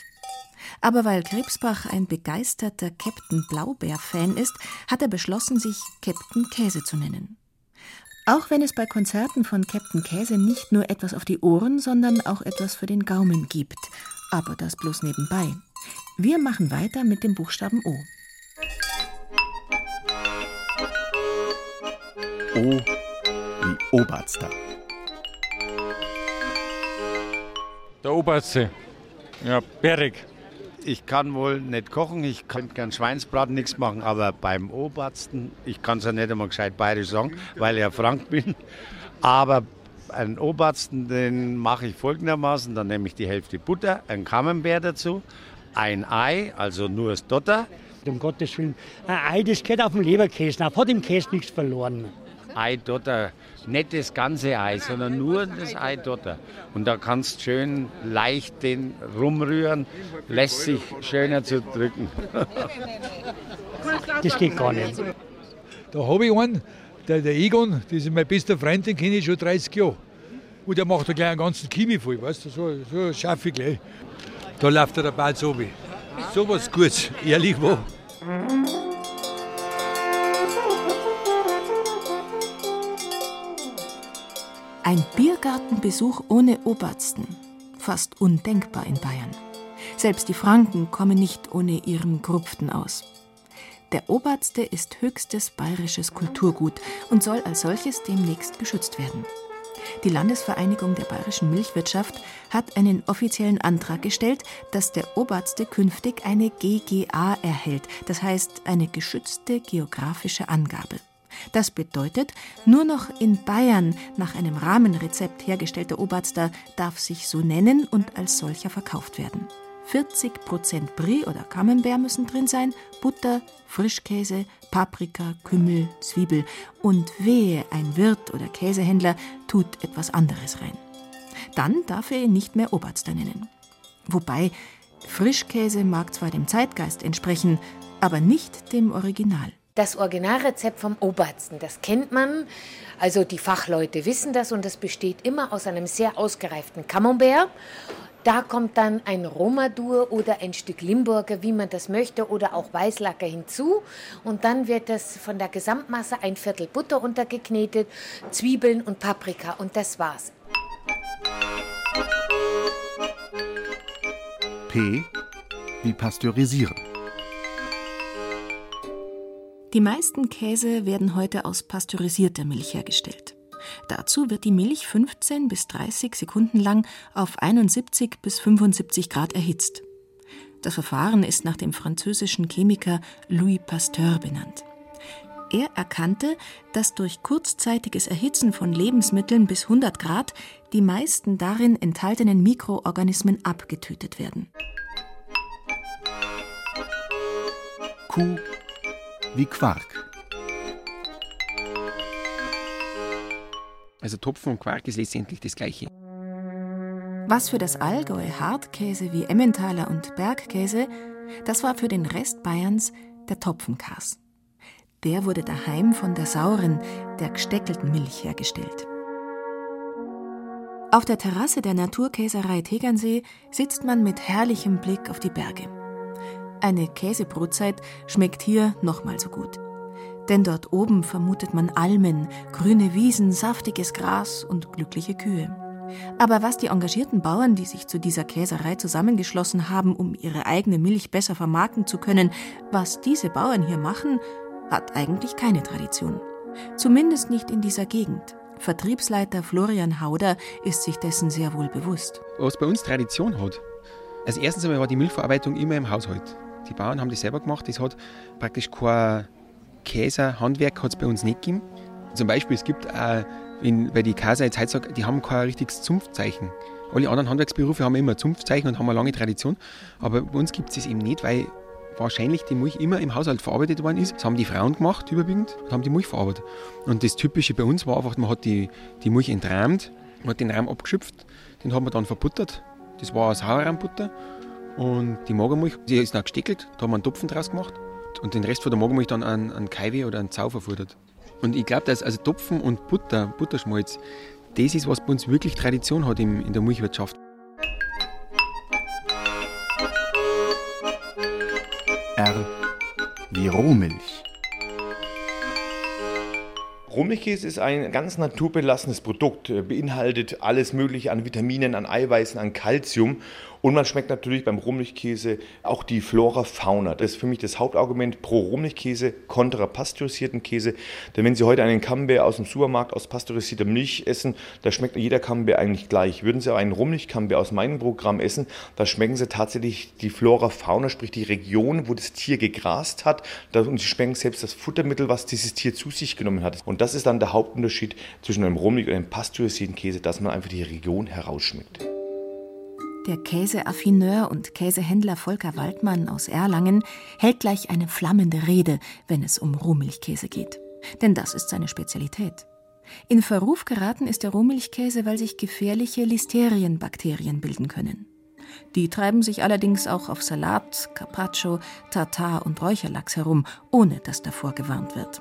Aber weil Krebsbach ein begeisterter Captain Blaubeer-Fan ist, hat er beschlossen, sich Captain Käse zu nennen. Auch wenn es bei Konzerten von Captain Käse nicht nur etwas auf die Ohren, sondern auch etwas für den Gaumen gibt. Aber das bloß nebenbei. Wir machen weiter mit dem Buchstaben O. O wie Oberster. Der Oberste. Ja, Berig. Ich kann wohl nicht kochen, ich kann gern Schweinsbraten, nichts machen, aber beim Obersten, ich kann es ja nicht einmal gescheit bayerisch sagen, weil ich ja Frank bin, aber einen Obersten, den mache ich folgendermaßen, dann nehme ich die Hälfte Butter, ein Camembert dazu, ein Ei, also nur das Dotter, Um Gottes Willen. Ein Ei, das geht auf dem Leberkäse auf, hat im Käse nichts verloren. Ei dotter, nicht das ganze Ei, sondern nur das Ei dotter. Und da kannst du schön leicht den rumrühren, lässt sich schöner zu drücken. Das geht gar nicht. Da habe ich einen, der, der Egon, das ist mein bester Freund, den kenne ich schon 30 Jahre. Und der macht da gleich einen ganzen Kimi voll, weißt du, so, so schaffe ich gleich. Da läuft er der Ball so wie. So was Gutes, ehrlich wo. Ein Biergartenbesuch ohne Obersten. Fast undenkbar in Bayern. Selbst die Franken kommen nicht ohne ihren Grupften aus. Der Oberste ist höchstes bayerisches Kulturgut und soll als solches demnächst geschützt werden. Die Landesvereinigung der bayerischen Milchwirtschaft hat einen offiziellen Antrag gestellt, dass der Oberste künftig eine GGA erhält, das heißt eine geschützte geografische Angabe. Das bedeutet, nur noch in Bayern nach einem Rahmenrezept hergestellter Oberster darf sich so nennen und als solcher verkauft werden. 40 Prozent Brie oder Camembert müssen drin sein, Butter, Frischkäse, Paprika, Kümmel, Zwiebel und wehe, ein Wirt oder Käsehändler tut etwas anderes rein. Dann darf er ihn nicht mehr Oberster nennen. Wobei, Frischkäse mag zwar dem Zeitgeist entsprechen, aber nicht dem Original. Das Originalrezept vom Obersten, das kennt man. Also die Fachleute wissen das und das besteht immer aus einem sehr ausgereiften Camembert. Da kommt dann ein Romadur oder ein Stück Limburger, wie man das möchte, oder auch Weißlacker hinzu. Und dann wird das von der Gesamtmasse ein Viertel Butter untergeknetet, Zwiebeln und Paprika. Und das war's. P wie pasteurisieren. Die meisten Käse werden heute aus pasteurisierter Milch hergestellt. Dazu wird die Milch 15 bis 30 Sekunden lang auf 71 bis 75 Grad erhitzt. Das Verfahren ist nach dem französischen Chemiker Louis Pasteur benannt. Er erkannte, dass durch kurzzeitiges Erhitzen von Lebensmitteln bis 100 Grad die meisten darin enthaltenen Mikroorganismen abgetötet werden. Kuh wie Quark. Also Topfen und Quark ist letztendlich das Gleiche. Was für das Allgäu Hartkäse wie Emmentaler und Bergkäse, das war für den Rest Bayerns der Topfenkas. Der wurde daheim von der sauren, der gesteckelten Milch hergestellt. Auf der Terrasse der Naturkäserei Tegernsee sitzt man mit herrlichem Blick auf die Berge. Eine Käsebrotzeit schmeckt hier nochmal so gut. Denn dort oben vermutet man Almen, grüne Wiesen, saftiges Gras und glückliche Kühe. Aber was die engagierten Bauern, die sich zu dieser Käserei zusammengeschlossen haben, um ihre eigene Milch besser vermarkten zu können, was diese Bauern hier machen, hat eigentlich keine Tradition. Zumindest nicht in dieser Gegend. Vertriebsleiter Florian Hauder ist sich dessen sehr wohl bewusst. Was bei uns Tradition hat. Also erstens einmal war die Milchverarbeitung immer im Haushalt. Die Bauern haben das selber gemacht. Es hat praktisch kein Käserhandwerk hat es bei uns nicht gegeben. Zum Beispiel, es gibt auch, in, weil die Käser jetzt heute sagen, die haben kein richtiges Zunftzeichen. Alle anderen Handwerksberufe haben immer ein Zunftzeichen und haben eine lange Tradition. Aber bei uns gibt es das eben nicht, weil wahrscheinlich die Milch immer im Haushalt verarbeitet worden ist. Das haben die Frauen gemacht überwiegend und haben die Milch verarbeitet. Und das Typische bei uns war einfach, man hat die, die Milch entrahmt, man hat den Rahm abgeschöpft, den hat man dann verbuttert. Das war Sauerrahmbutter. Und die Magermilch, die ist dann gesteckelt, da haben wir einen Topfen draus gemacht und den Rest von der Magermilch dann an, an Kaiwe oder an Zau verfuttert. Und ich glaube, dass also Topfen und Butter, Butterschmalz, das ist, was bei uns wirklich Tradition hat im, in der Milchwirtschaft. R wie Rohmilch. Rohmilchkäse ist ein ganz naturbelassenes Produkt, beinhaltet alles Mögliche an Vitaminen, an Eiweißen, an Kalzium und man schmeckt natürlich beim Rohmilchkäse auch die Flora Fauna. Das ist für mich das Hauptargument pro Rohmilchkäse kontra pasteurisierten Käse. Denn wenn Sie heute einen Camembert aus dem Supermarkt aus pasteurisierter Milch essen, da schmeckt jeder Camembert eigentlich gleich. Würden Sie aber einen Rohmilchcamembert aus meinem Programm essen, da schmecken Sie tatsächlich die Flora Fauna, sprich die Region, wo das Tier gegrast hat. Und Sie schmecken selbst das Futtermittel, was dieses Tier zu sich genommen hat. Und das ist dann der Hauptunterschied zwischen einem Rohmilch und einem pasteurisierten Käse, dass man einfach die Region herausschmeckt. Der Käseaffineur und Käsehändler Volker Waldmann aus Erlangen, hält gleich eine flammende Rede, wenn es um Rohmilchkäse geht. Denn das ist seine Spezialität. In Verruf geraten ist der Rohmilchkäse, weil sich gefährliche Listerienbakterien bilden können. Die treiben sich allerdings auch auf Salat, Carpaccio, Tartar und Räucherlachs herum, ohne dass davor gewarnt wird.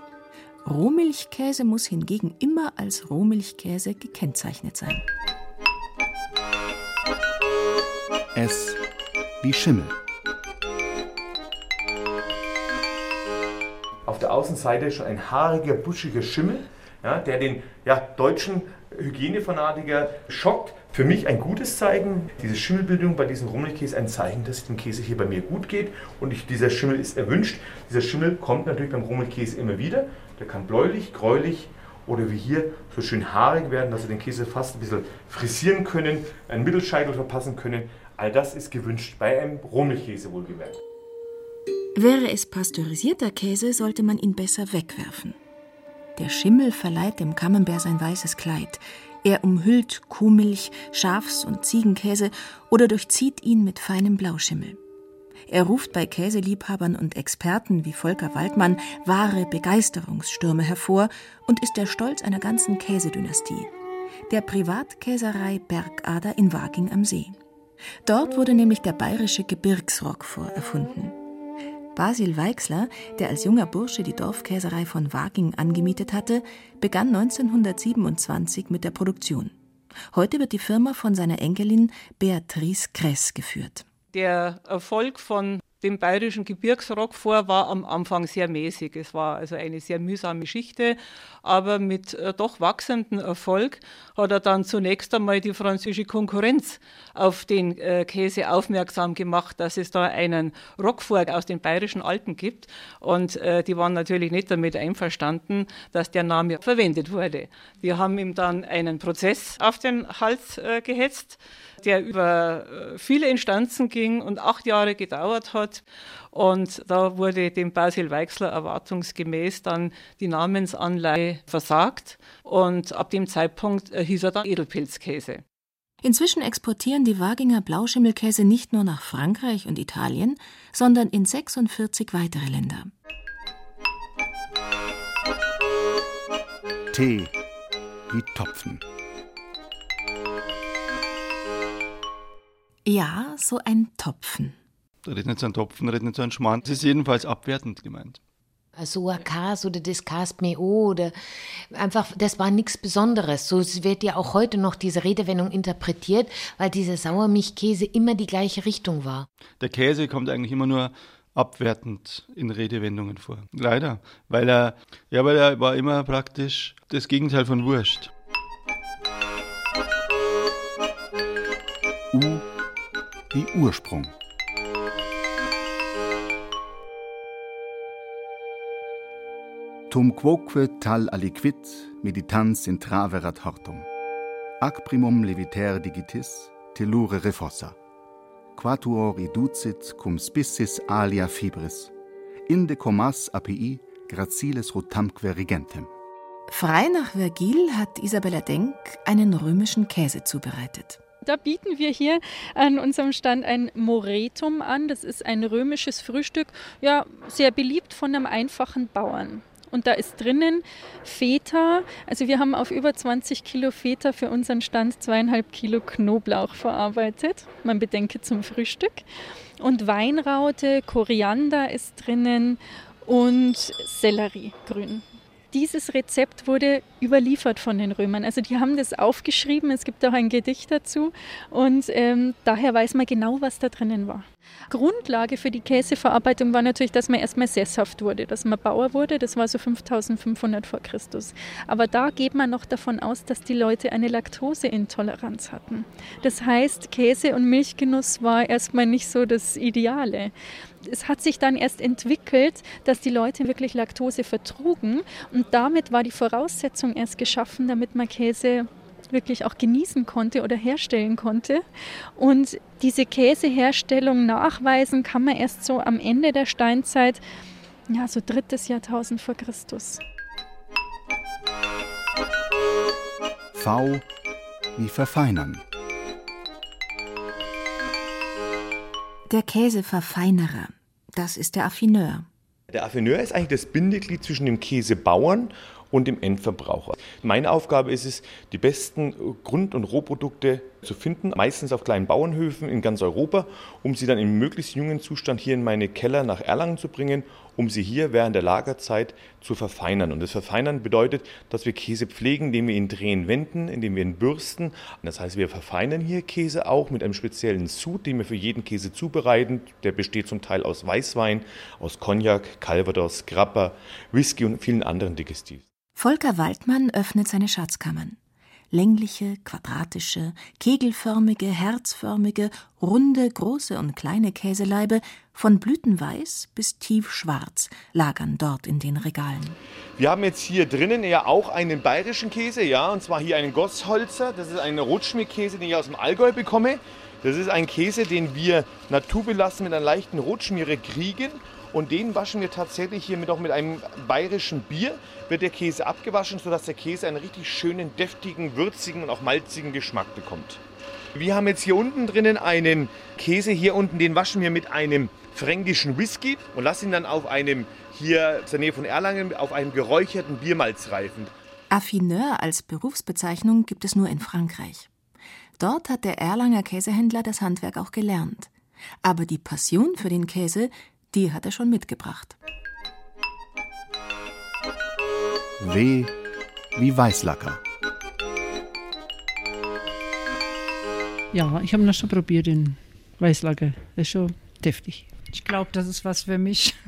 Rohmilchkäse muss hingegen immer als Rohmilchkäse gekennzeichnet sein. S wie Schimmel. Auf der Außenseite schon ein haariger, buschiger Schimmel, ja, der den ja, deutschen Hygienefanatiker schockt. Für mich ein gutes Zeichen. Diese Schimmelbildung bei diesem Rummelkäse ein Zeichen, dass es dem Käse hier bei mir gut geht. Und ich, dieser Schimmel ist erwünscht. Dieser Schimmel kommt natürlich beim Rummelkäse immer wieder. Der kann bläulich, gräulich oder wie hier so schön haarig werden, dass wir den Käse fast ein bisschen frisieren können, einen Mittelscheitel verpassen können. All das ist gewünscht bei einem Rohmilchkäse wohlgemerkt. Wäre es pasteurisierter Käse, sollte man ihn besser wegwerfen. Der Schimmel verleiht dem Camembert sein weißes Kleid. Er umhüllt Kuhmilch, Schafs- und Ziegenkäse oder durchzieht ihn mit feinem Blauschimmel. Er ruft bei Käseliebhabern und Experten wie Volker Waldmann wahre Begeisterungsstürme hervor und ist der Stolz einer ganzen Käsedynastie, der Privatkäserei Bergader in Waging am See. Dort wurde nämlich der bayerische Gebirgsroquefort erfunden. Basil Weixler, der als junger Bursche die Dorfkäserei von Waging angemietet hatte, begann 1927 mit der Produktion. Heute wird die Firma von seiner Enkelin Beatrice Kress geführt. Der Erfolg von dem bayerischen Gebirgsrockvor war am Anfang sehr mäßig. Es war also eine sehr mühsame Geschichte, aber mit äh, doch wachsendem Erfolg hat er dann zunächst einmal die französische Konkurrenz auf den äh, Käse aufmerksam gemacht, dass es da einen Roquefort aus den bayerischen Alpen gibt. Und äh, die waren natürlich nicht damit einverstanden, dass der Name verwendet wurde. Wir haben ihm dann einen Prozess auf den Hals äh, gehetzt der über äh, viele Instanzen ging und acht Jahre gedauert hat. Und da wurde dem Basil Weixler erwartungsgemäß dann die Namensanleihe versagt. Und ab dem Zeitpunkt äh, hieß er dann Edelpilzkäse. Inzwischen exportieren die Waginger Blauschimmelkäse nicht nur nach Frankreich und Italien, sondern in 46 weitere Länder. Tee wie Topfen. Ja, so ein Topfen. Da redet nicht so ein Topfen, redet nicht so ein Schmarrn. Das ist jedenfalls abwertend gemeint. So ein Kas oder das Kas mir oder einfach, das war nichts Besonderes. So wird ja auch heute noch diese Redewendung interpretiert, weil dieser Sauermilchkäse immer die gleiche Richtung war. Der Käse kommt eigentlich immer nur abwertend in Redewendungen vor. Leider. Weil er, ja, weil er war immer praktisch das Gegenteil von Wurst. Wie Ursprung. Tum quoque tal aliquid meditans intraverat hortum. Ac primum leviter digitis tellure refossa. Quatuor iducit cum spissis alia fibris. Inde comas api graciles rotamque regentem. Frei nach Vergil hat Isabella Denk einen römischen Käse zubereitet. Da bieten wir hier an unserem Stand ein Moretum an. Das ist ein römisches Frühstück, ja, sehr beliebt von einem einfachen Bauern. Und da ist drinnen Feta. Also wir haben auf über 20 Kilo Feta für unseren Stand zweieinhalb Kilo Knoblauch verarbeitet. Man bedenke zum Frühstück. Und Weinraute, Koriander ist drinnen und Selleriegrün dieses Rezept wurde überliefert von den Römern. Also die haben das aufgeschrieben, es gibt auch ein Gedicht dazu und ähm, daher weiß man genau, was da drinnen war. Grundlage für die Käseverarbeitung war natürlich, dass man erstmal sesshaft wurde, dass man Bauer wurde. Das war so 5500 vor Christus. Aber da geht man noch davon aus, dass die Leute eine Laktoseintoleranz hatten. Das heißt, Käse und Milchgenuss war erstmal nicht so das Ideale es hat sich dann erst entwickelt, dass die Leute wirklich Laktose vertrugen und damit war die Voraussetzung erst geschaffen, damit man Käse wirklich auch genießen konnte oder herstellen konnte. Und diese Käseherstellung nachweisen kann man erst so am Ende der Steinzeit, ja, so drittes Jahrtausend vor Christus. V wie verfeinern. Der Käseverfeinerer, das ist der Affineur. Der Affineur ist eigentlich das Bindeglied zwischen dem Käsebauern und dem Endverbraucher. Meine Aufgabe ist es, die besten Grund- und Rohprodukte zu finden, meistens auf kleinen Bauernhöfen in ganz Europa, um sie dann in möglichst jungen Zustand hier in meine Keller nach Erlangen zu bringen, um sie hier während der Lagerzeit zu verfeinern. Und das Verfeinern bedeutet, dass wir Käse pflegen, indem wir ihn drehen, wenden, indem wir ihn bürsten. Das heißt, wir verfeinern hier Käse auch mit einem speziellen Sud, den wir für jeden Käse zubereiten. Der besteht zum Teil aus Weißwein, aus Cognac, Calvados, Grappa, Whisky und vielen anderen Digestiven. Volker Waldmann öffnet seine Schatzkammern. Längliche, quadratische, kegelförmige, herzförmige, runde, große und kleine Käseleibe, von blütenweiß bis tiefschwarz, lagern dort in den Regalen. Wir haben jetzt hier drinnen ja auch einen bayerischen Käse, ja, und zwar hier einen Gossholzer. Das ist ein Rotschmierkäse, den ich aus dem Allgäu bekomme. Das ist ein Käse, den wir naturbelassen mit einer leichten Rotschmiere kriegen und den waschen wir tatsächlich hier mit, auch mit einem bayerischen Bier. Wird der Käse abgewaschen, sodass der Käse einen richtig schönen, deftigen, würzigen und auch malzigen Geschmack bekommt. Wir haben jetzt hier unten drinnen einen Käse. Hier unten, den waschen wir mit einem fränkischen Whisky und lassen ihn dann auf einem, hier der Nähe von Erlangen, auf einem geräucherten Biermalz reifen. Affineur als Berufsbezeichnung gibt es nur in Frankreich. Dort hat der Erlanger Käsehändler das Handwerk auch gelernt. Aber die Passion für den Käse, die hat er schon mitgebracht. W wie Weißlacker. Ja, ich habe noch schon probiert den Weißlacker. Das ist schon deftig. Ich glaube, das ist was für mich.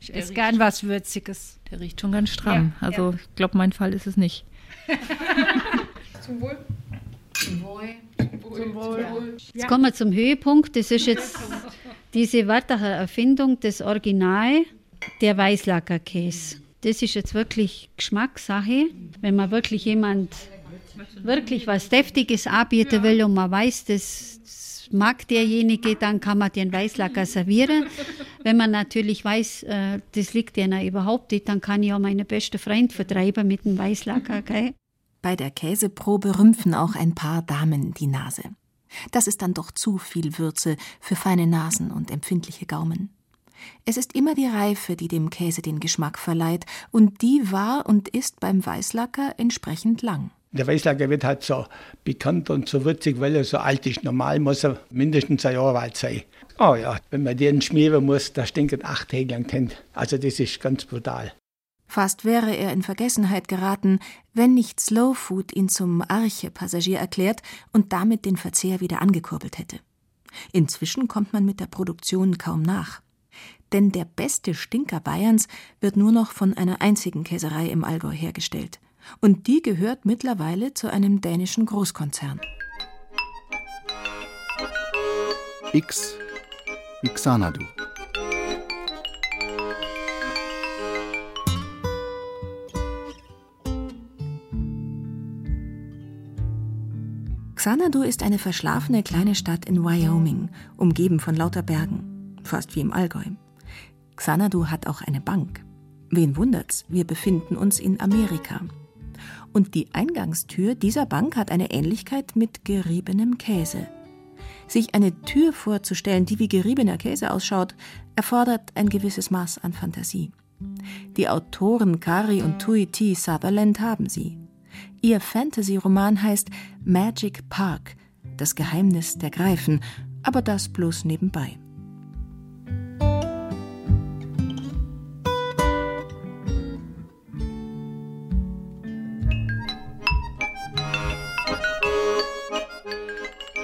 Ich esse gern was Würziges. Der riecht schon ganz stramm. Ja, also ja. ich glaube, mein Fall ist es nicht. Zum Wohl. Zum Wohl. Zum Wohl. Jetzt kommen wir zum Höhepunkt. Das ist jetzt diese Wartacher Erfindung, das Original, der Weißlackerkäse. Das ist jetzt wirklich Geschmackssache. Wenn man wirklich jemand wirklich was Deftiges anbieten will und man weiß, das, mag derjenige, dann kann man den Weißlacker servieren. Wenn man natürlich weiß, äh, das liegt einer überhaupt nicht, dann kann ich auch meine beste Freund vertreiben mit dem Weißlacker. Gell? Bei der Käseprobe rümpfen auch ein paar Damen die Nase. Das ist dann doch zu viel Würze für feine Nasen und empfindliche Gaumen. Es ist immer die Reife, die dem Käse den Geschmack verleiht, und die war und ist beim Weißlacker entsprechend lang. Der Weißlacker wird halt so bekannt und so würzig, weil er so alt ist. Normal muss er mindestens ein Jahr alt sein. Oh ja, wenn man den schmieren muss, da stinkt acht Tage lang Hände. Also das ist ganz brutal. Fast wäre er in Vergessenheit geraten, wenn nicht Slow Food ihn zum Arche-Passagier erklärt und damit den Verzehr wieder angekurbelt hätte. Inzwischen kommt man mit der Produktion kaum nach. Denn der beste Stinker Bayerns wird nur noch von einer einzigen Käserei im Allgäu hergestellt. Und die gehört mittlerweile zu einem dänischen Großkonzern. X Xanadu. Xanadu ist eine verschlafene kleine Stadt in Wyoming, umgeben von lauter Bergen, fast wie im Allgäu. Xanadu hat auch eine Bank. Wen wundert's, wir befinden uns in Amerika. Und die Eingangstür dieser Bank hat eine Ähnlichkeit mit geriebenem Käse. Sich eine Tür vorzustellen, die wie geriebener Käse ausschaut, erfordert ein gewisses Maß an Fantasie. Die Autoren Kari und Tui T. Sutherland haben sie. Ihr Fantasy-Roman heißt Magic Park, das Geheimnis der Greifen, aber das bloß nebenbei.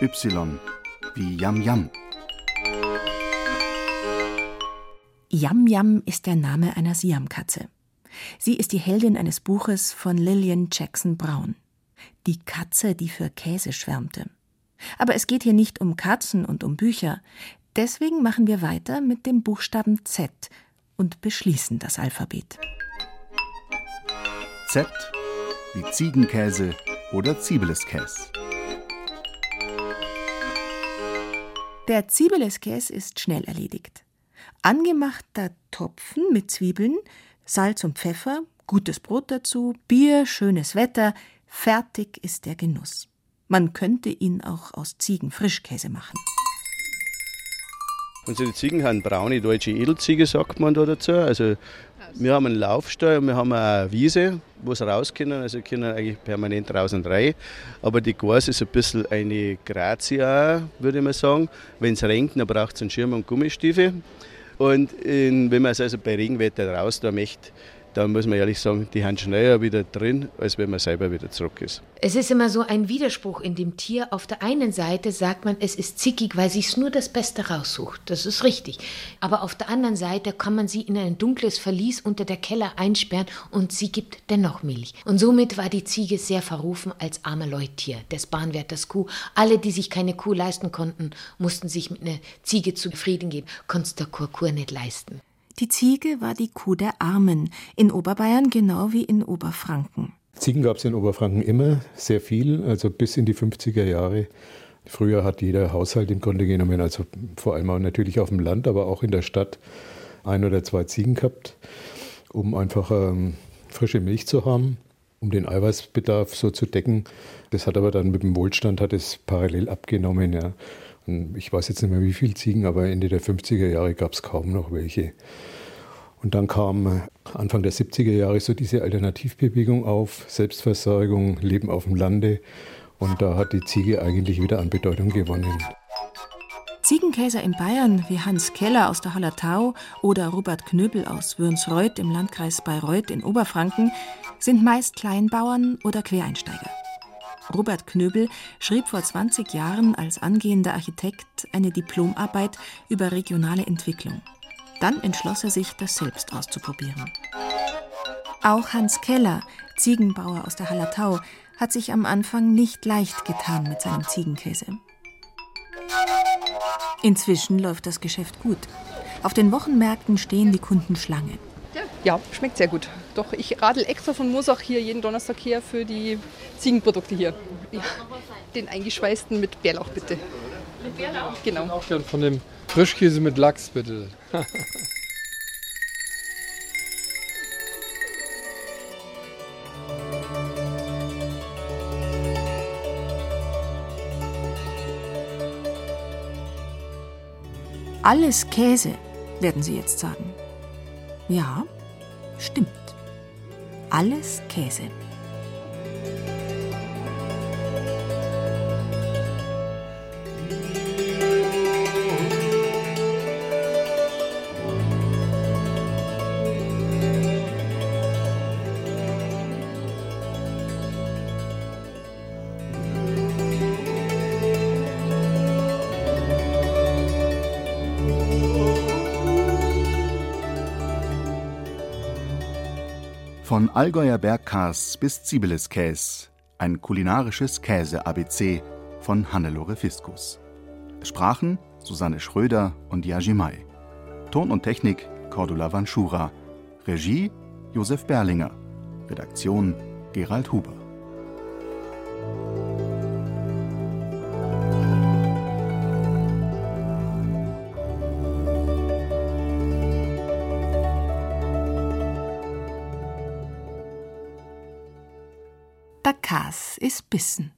Y wie Yam Yam. Yam Yam ist der Name einer Siamkatze. Sie ist die Heldin eines Buches von Lillian Jackson Brown. Die Katze, die für Käse schwärmte. Aber es geht hier nicht um Katzen und um Bücher. Deswegen machen wir weiter mit dem Buchstaben Z und beschließen das Alphabet. Z wie Ziegenkäse oder Ziebeleskäse. Der Ziebeleskäse ist schnell erledigt. Angemachter Topfen mit Zwiebeln, Salz und Pfeffer, gutes Brot dazu, Bier, schönes Wetter, fertig ist der Genuss. Man könnte ihn auch aus Ziegenfrischkäse machen. Unsere Ziegen haben braune deutsche Edelziege, sagt man da dazu. Also wir haben einen Laufstall und wir haben eine Wiese, wo sie raus können. Also können eigentlich permanent raus und rein. Aber die Gors ist ein bisschen eine Grazia, würde mal sagen. Wenn es regnet, dann braucht es einen Schirm und Gummistiefel. Und in, wenn man es also bei Regenwetter raus da möchte, da muss man ehrlich sagen, die haben schneller wieder drin, als wenn man selber wieder zurück ist. Es ist immer so ein Widerspruch in dem Tier. Auf der einen Seite sagt man, es ist zickig, weil sich nur das Beste raussucht. Das ist richtig. Aber auf der anderen Seite kann man sie in ein dunkles Verlies unter der Keller einsperren und sie gibt dennoch Milch. Und somit war die Ziege sehr verrufen als arme Leuttier des Bahnwärters Kuh. Alle, die sich keine Kuh leisten konnten, mussten sich mit einer Ziege zufrieden geben. Konntest der Kurkur nicht leisten. Die Ziege war die Kuh der Armen, in Oberbayern genau wie in Oberfranken. Ziegen gab es in Oberfranken immer sehr viel, also bis in die 50er Jahre. Früher hat jeder Haushalt im Grunde genommen, also vor allem natürlich auf dem Land, aber auch in der Stadt, ein oder zwei Ziegen gehabt, um einfach ähm, frische Milch zu haben, um den Eiweißbedarf so zu decken. Das hat aber dann mit dem Wohlstand hat es parallel abgenommen. Ja. Ich weiß jetzt nicht mehr, wie viele Ziegen, aber Ende der 50er Jahre gab es kaum noch welche. Und dann kam Anfang der 70er Jahre so diese Alternativbewegung auf, Selbstversorgung, Leben auf dem Lande. Und da hat die Ziege eigentlich wieder an Bedeutung gewonnen. Ziegenkäser in Bayern wie Hans Keller aus der Hallertau oder Robert Knöbel aus Würnsreuth im Landkreis Bayreuth in Oberfranken sind meist Kleinbauern oder Quereinsteiger. Robert Knöbel schrieb vor 20 Jahren als angehender Architekt eine Diplomarbeit über regionale Entwicklung. Dann entschloss er sich, das selbst auszuprobieren. Auch Hans Keller, Ziegenbauer aus der Hallertau, hat sich am Anfang nicht leicht getan mit seinem Ziegenkäse. Inzwischen läuft das Geschäft gut. Auf den Wochenmärkten stehen die Kunden Schlange. Ja, schmeckt sehr gut. Doch ich radel extra von Moosach hier jeden Donnerstag her für die Ziegenprodukte hier. Ja, den eingeschweißten mit Bärlauch bitte. Mit Bärlauch? Genau. Auch gern von dem Frischkäse mit Lachs bitte. Alles Käse, werden Sie jetzt sagen. Ja, stimmt. Alles Käse. Von Allgäuer Bergkas bis Zibeles-Käse, ein kulinarisches Käse-ABC von Hannelore Fiskus. Sprachen Susanne Schröder und Yajimai. Ton und Technik Cordula Vanschura. Regie Josef Berlinger. Redaktion Gerald Huber. Bissen.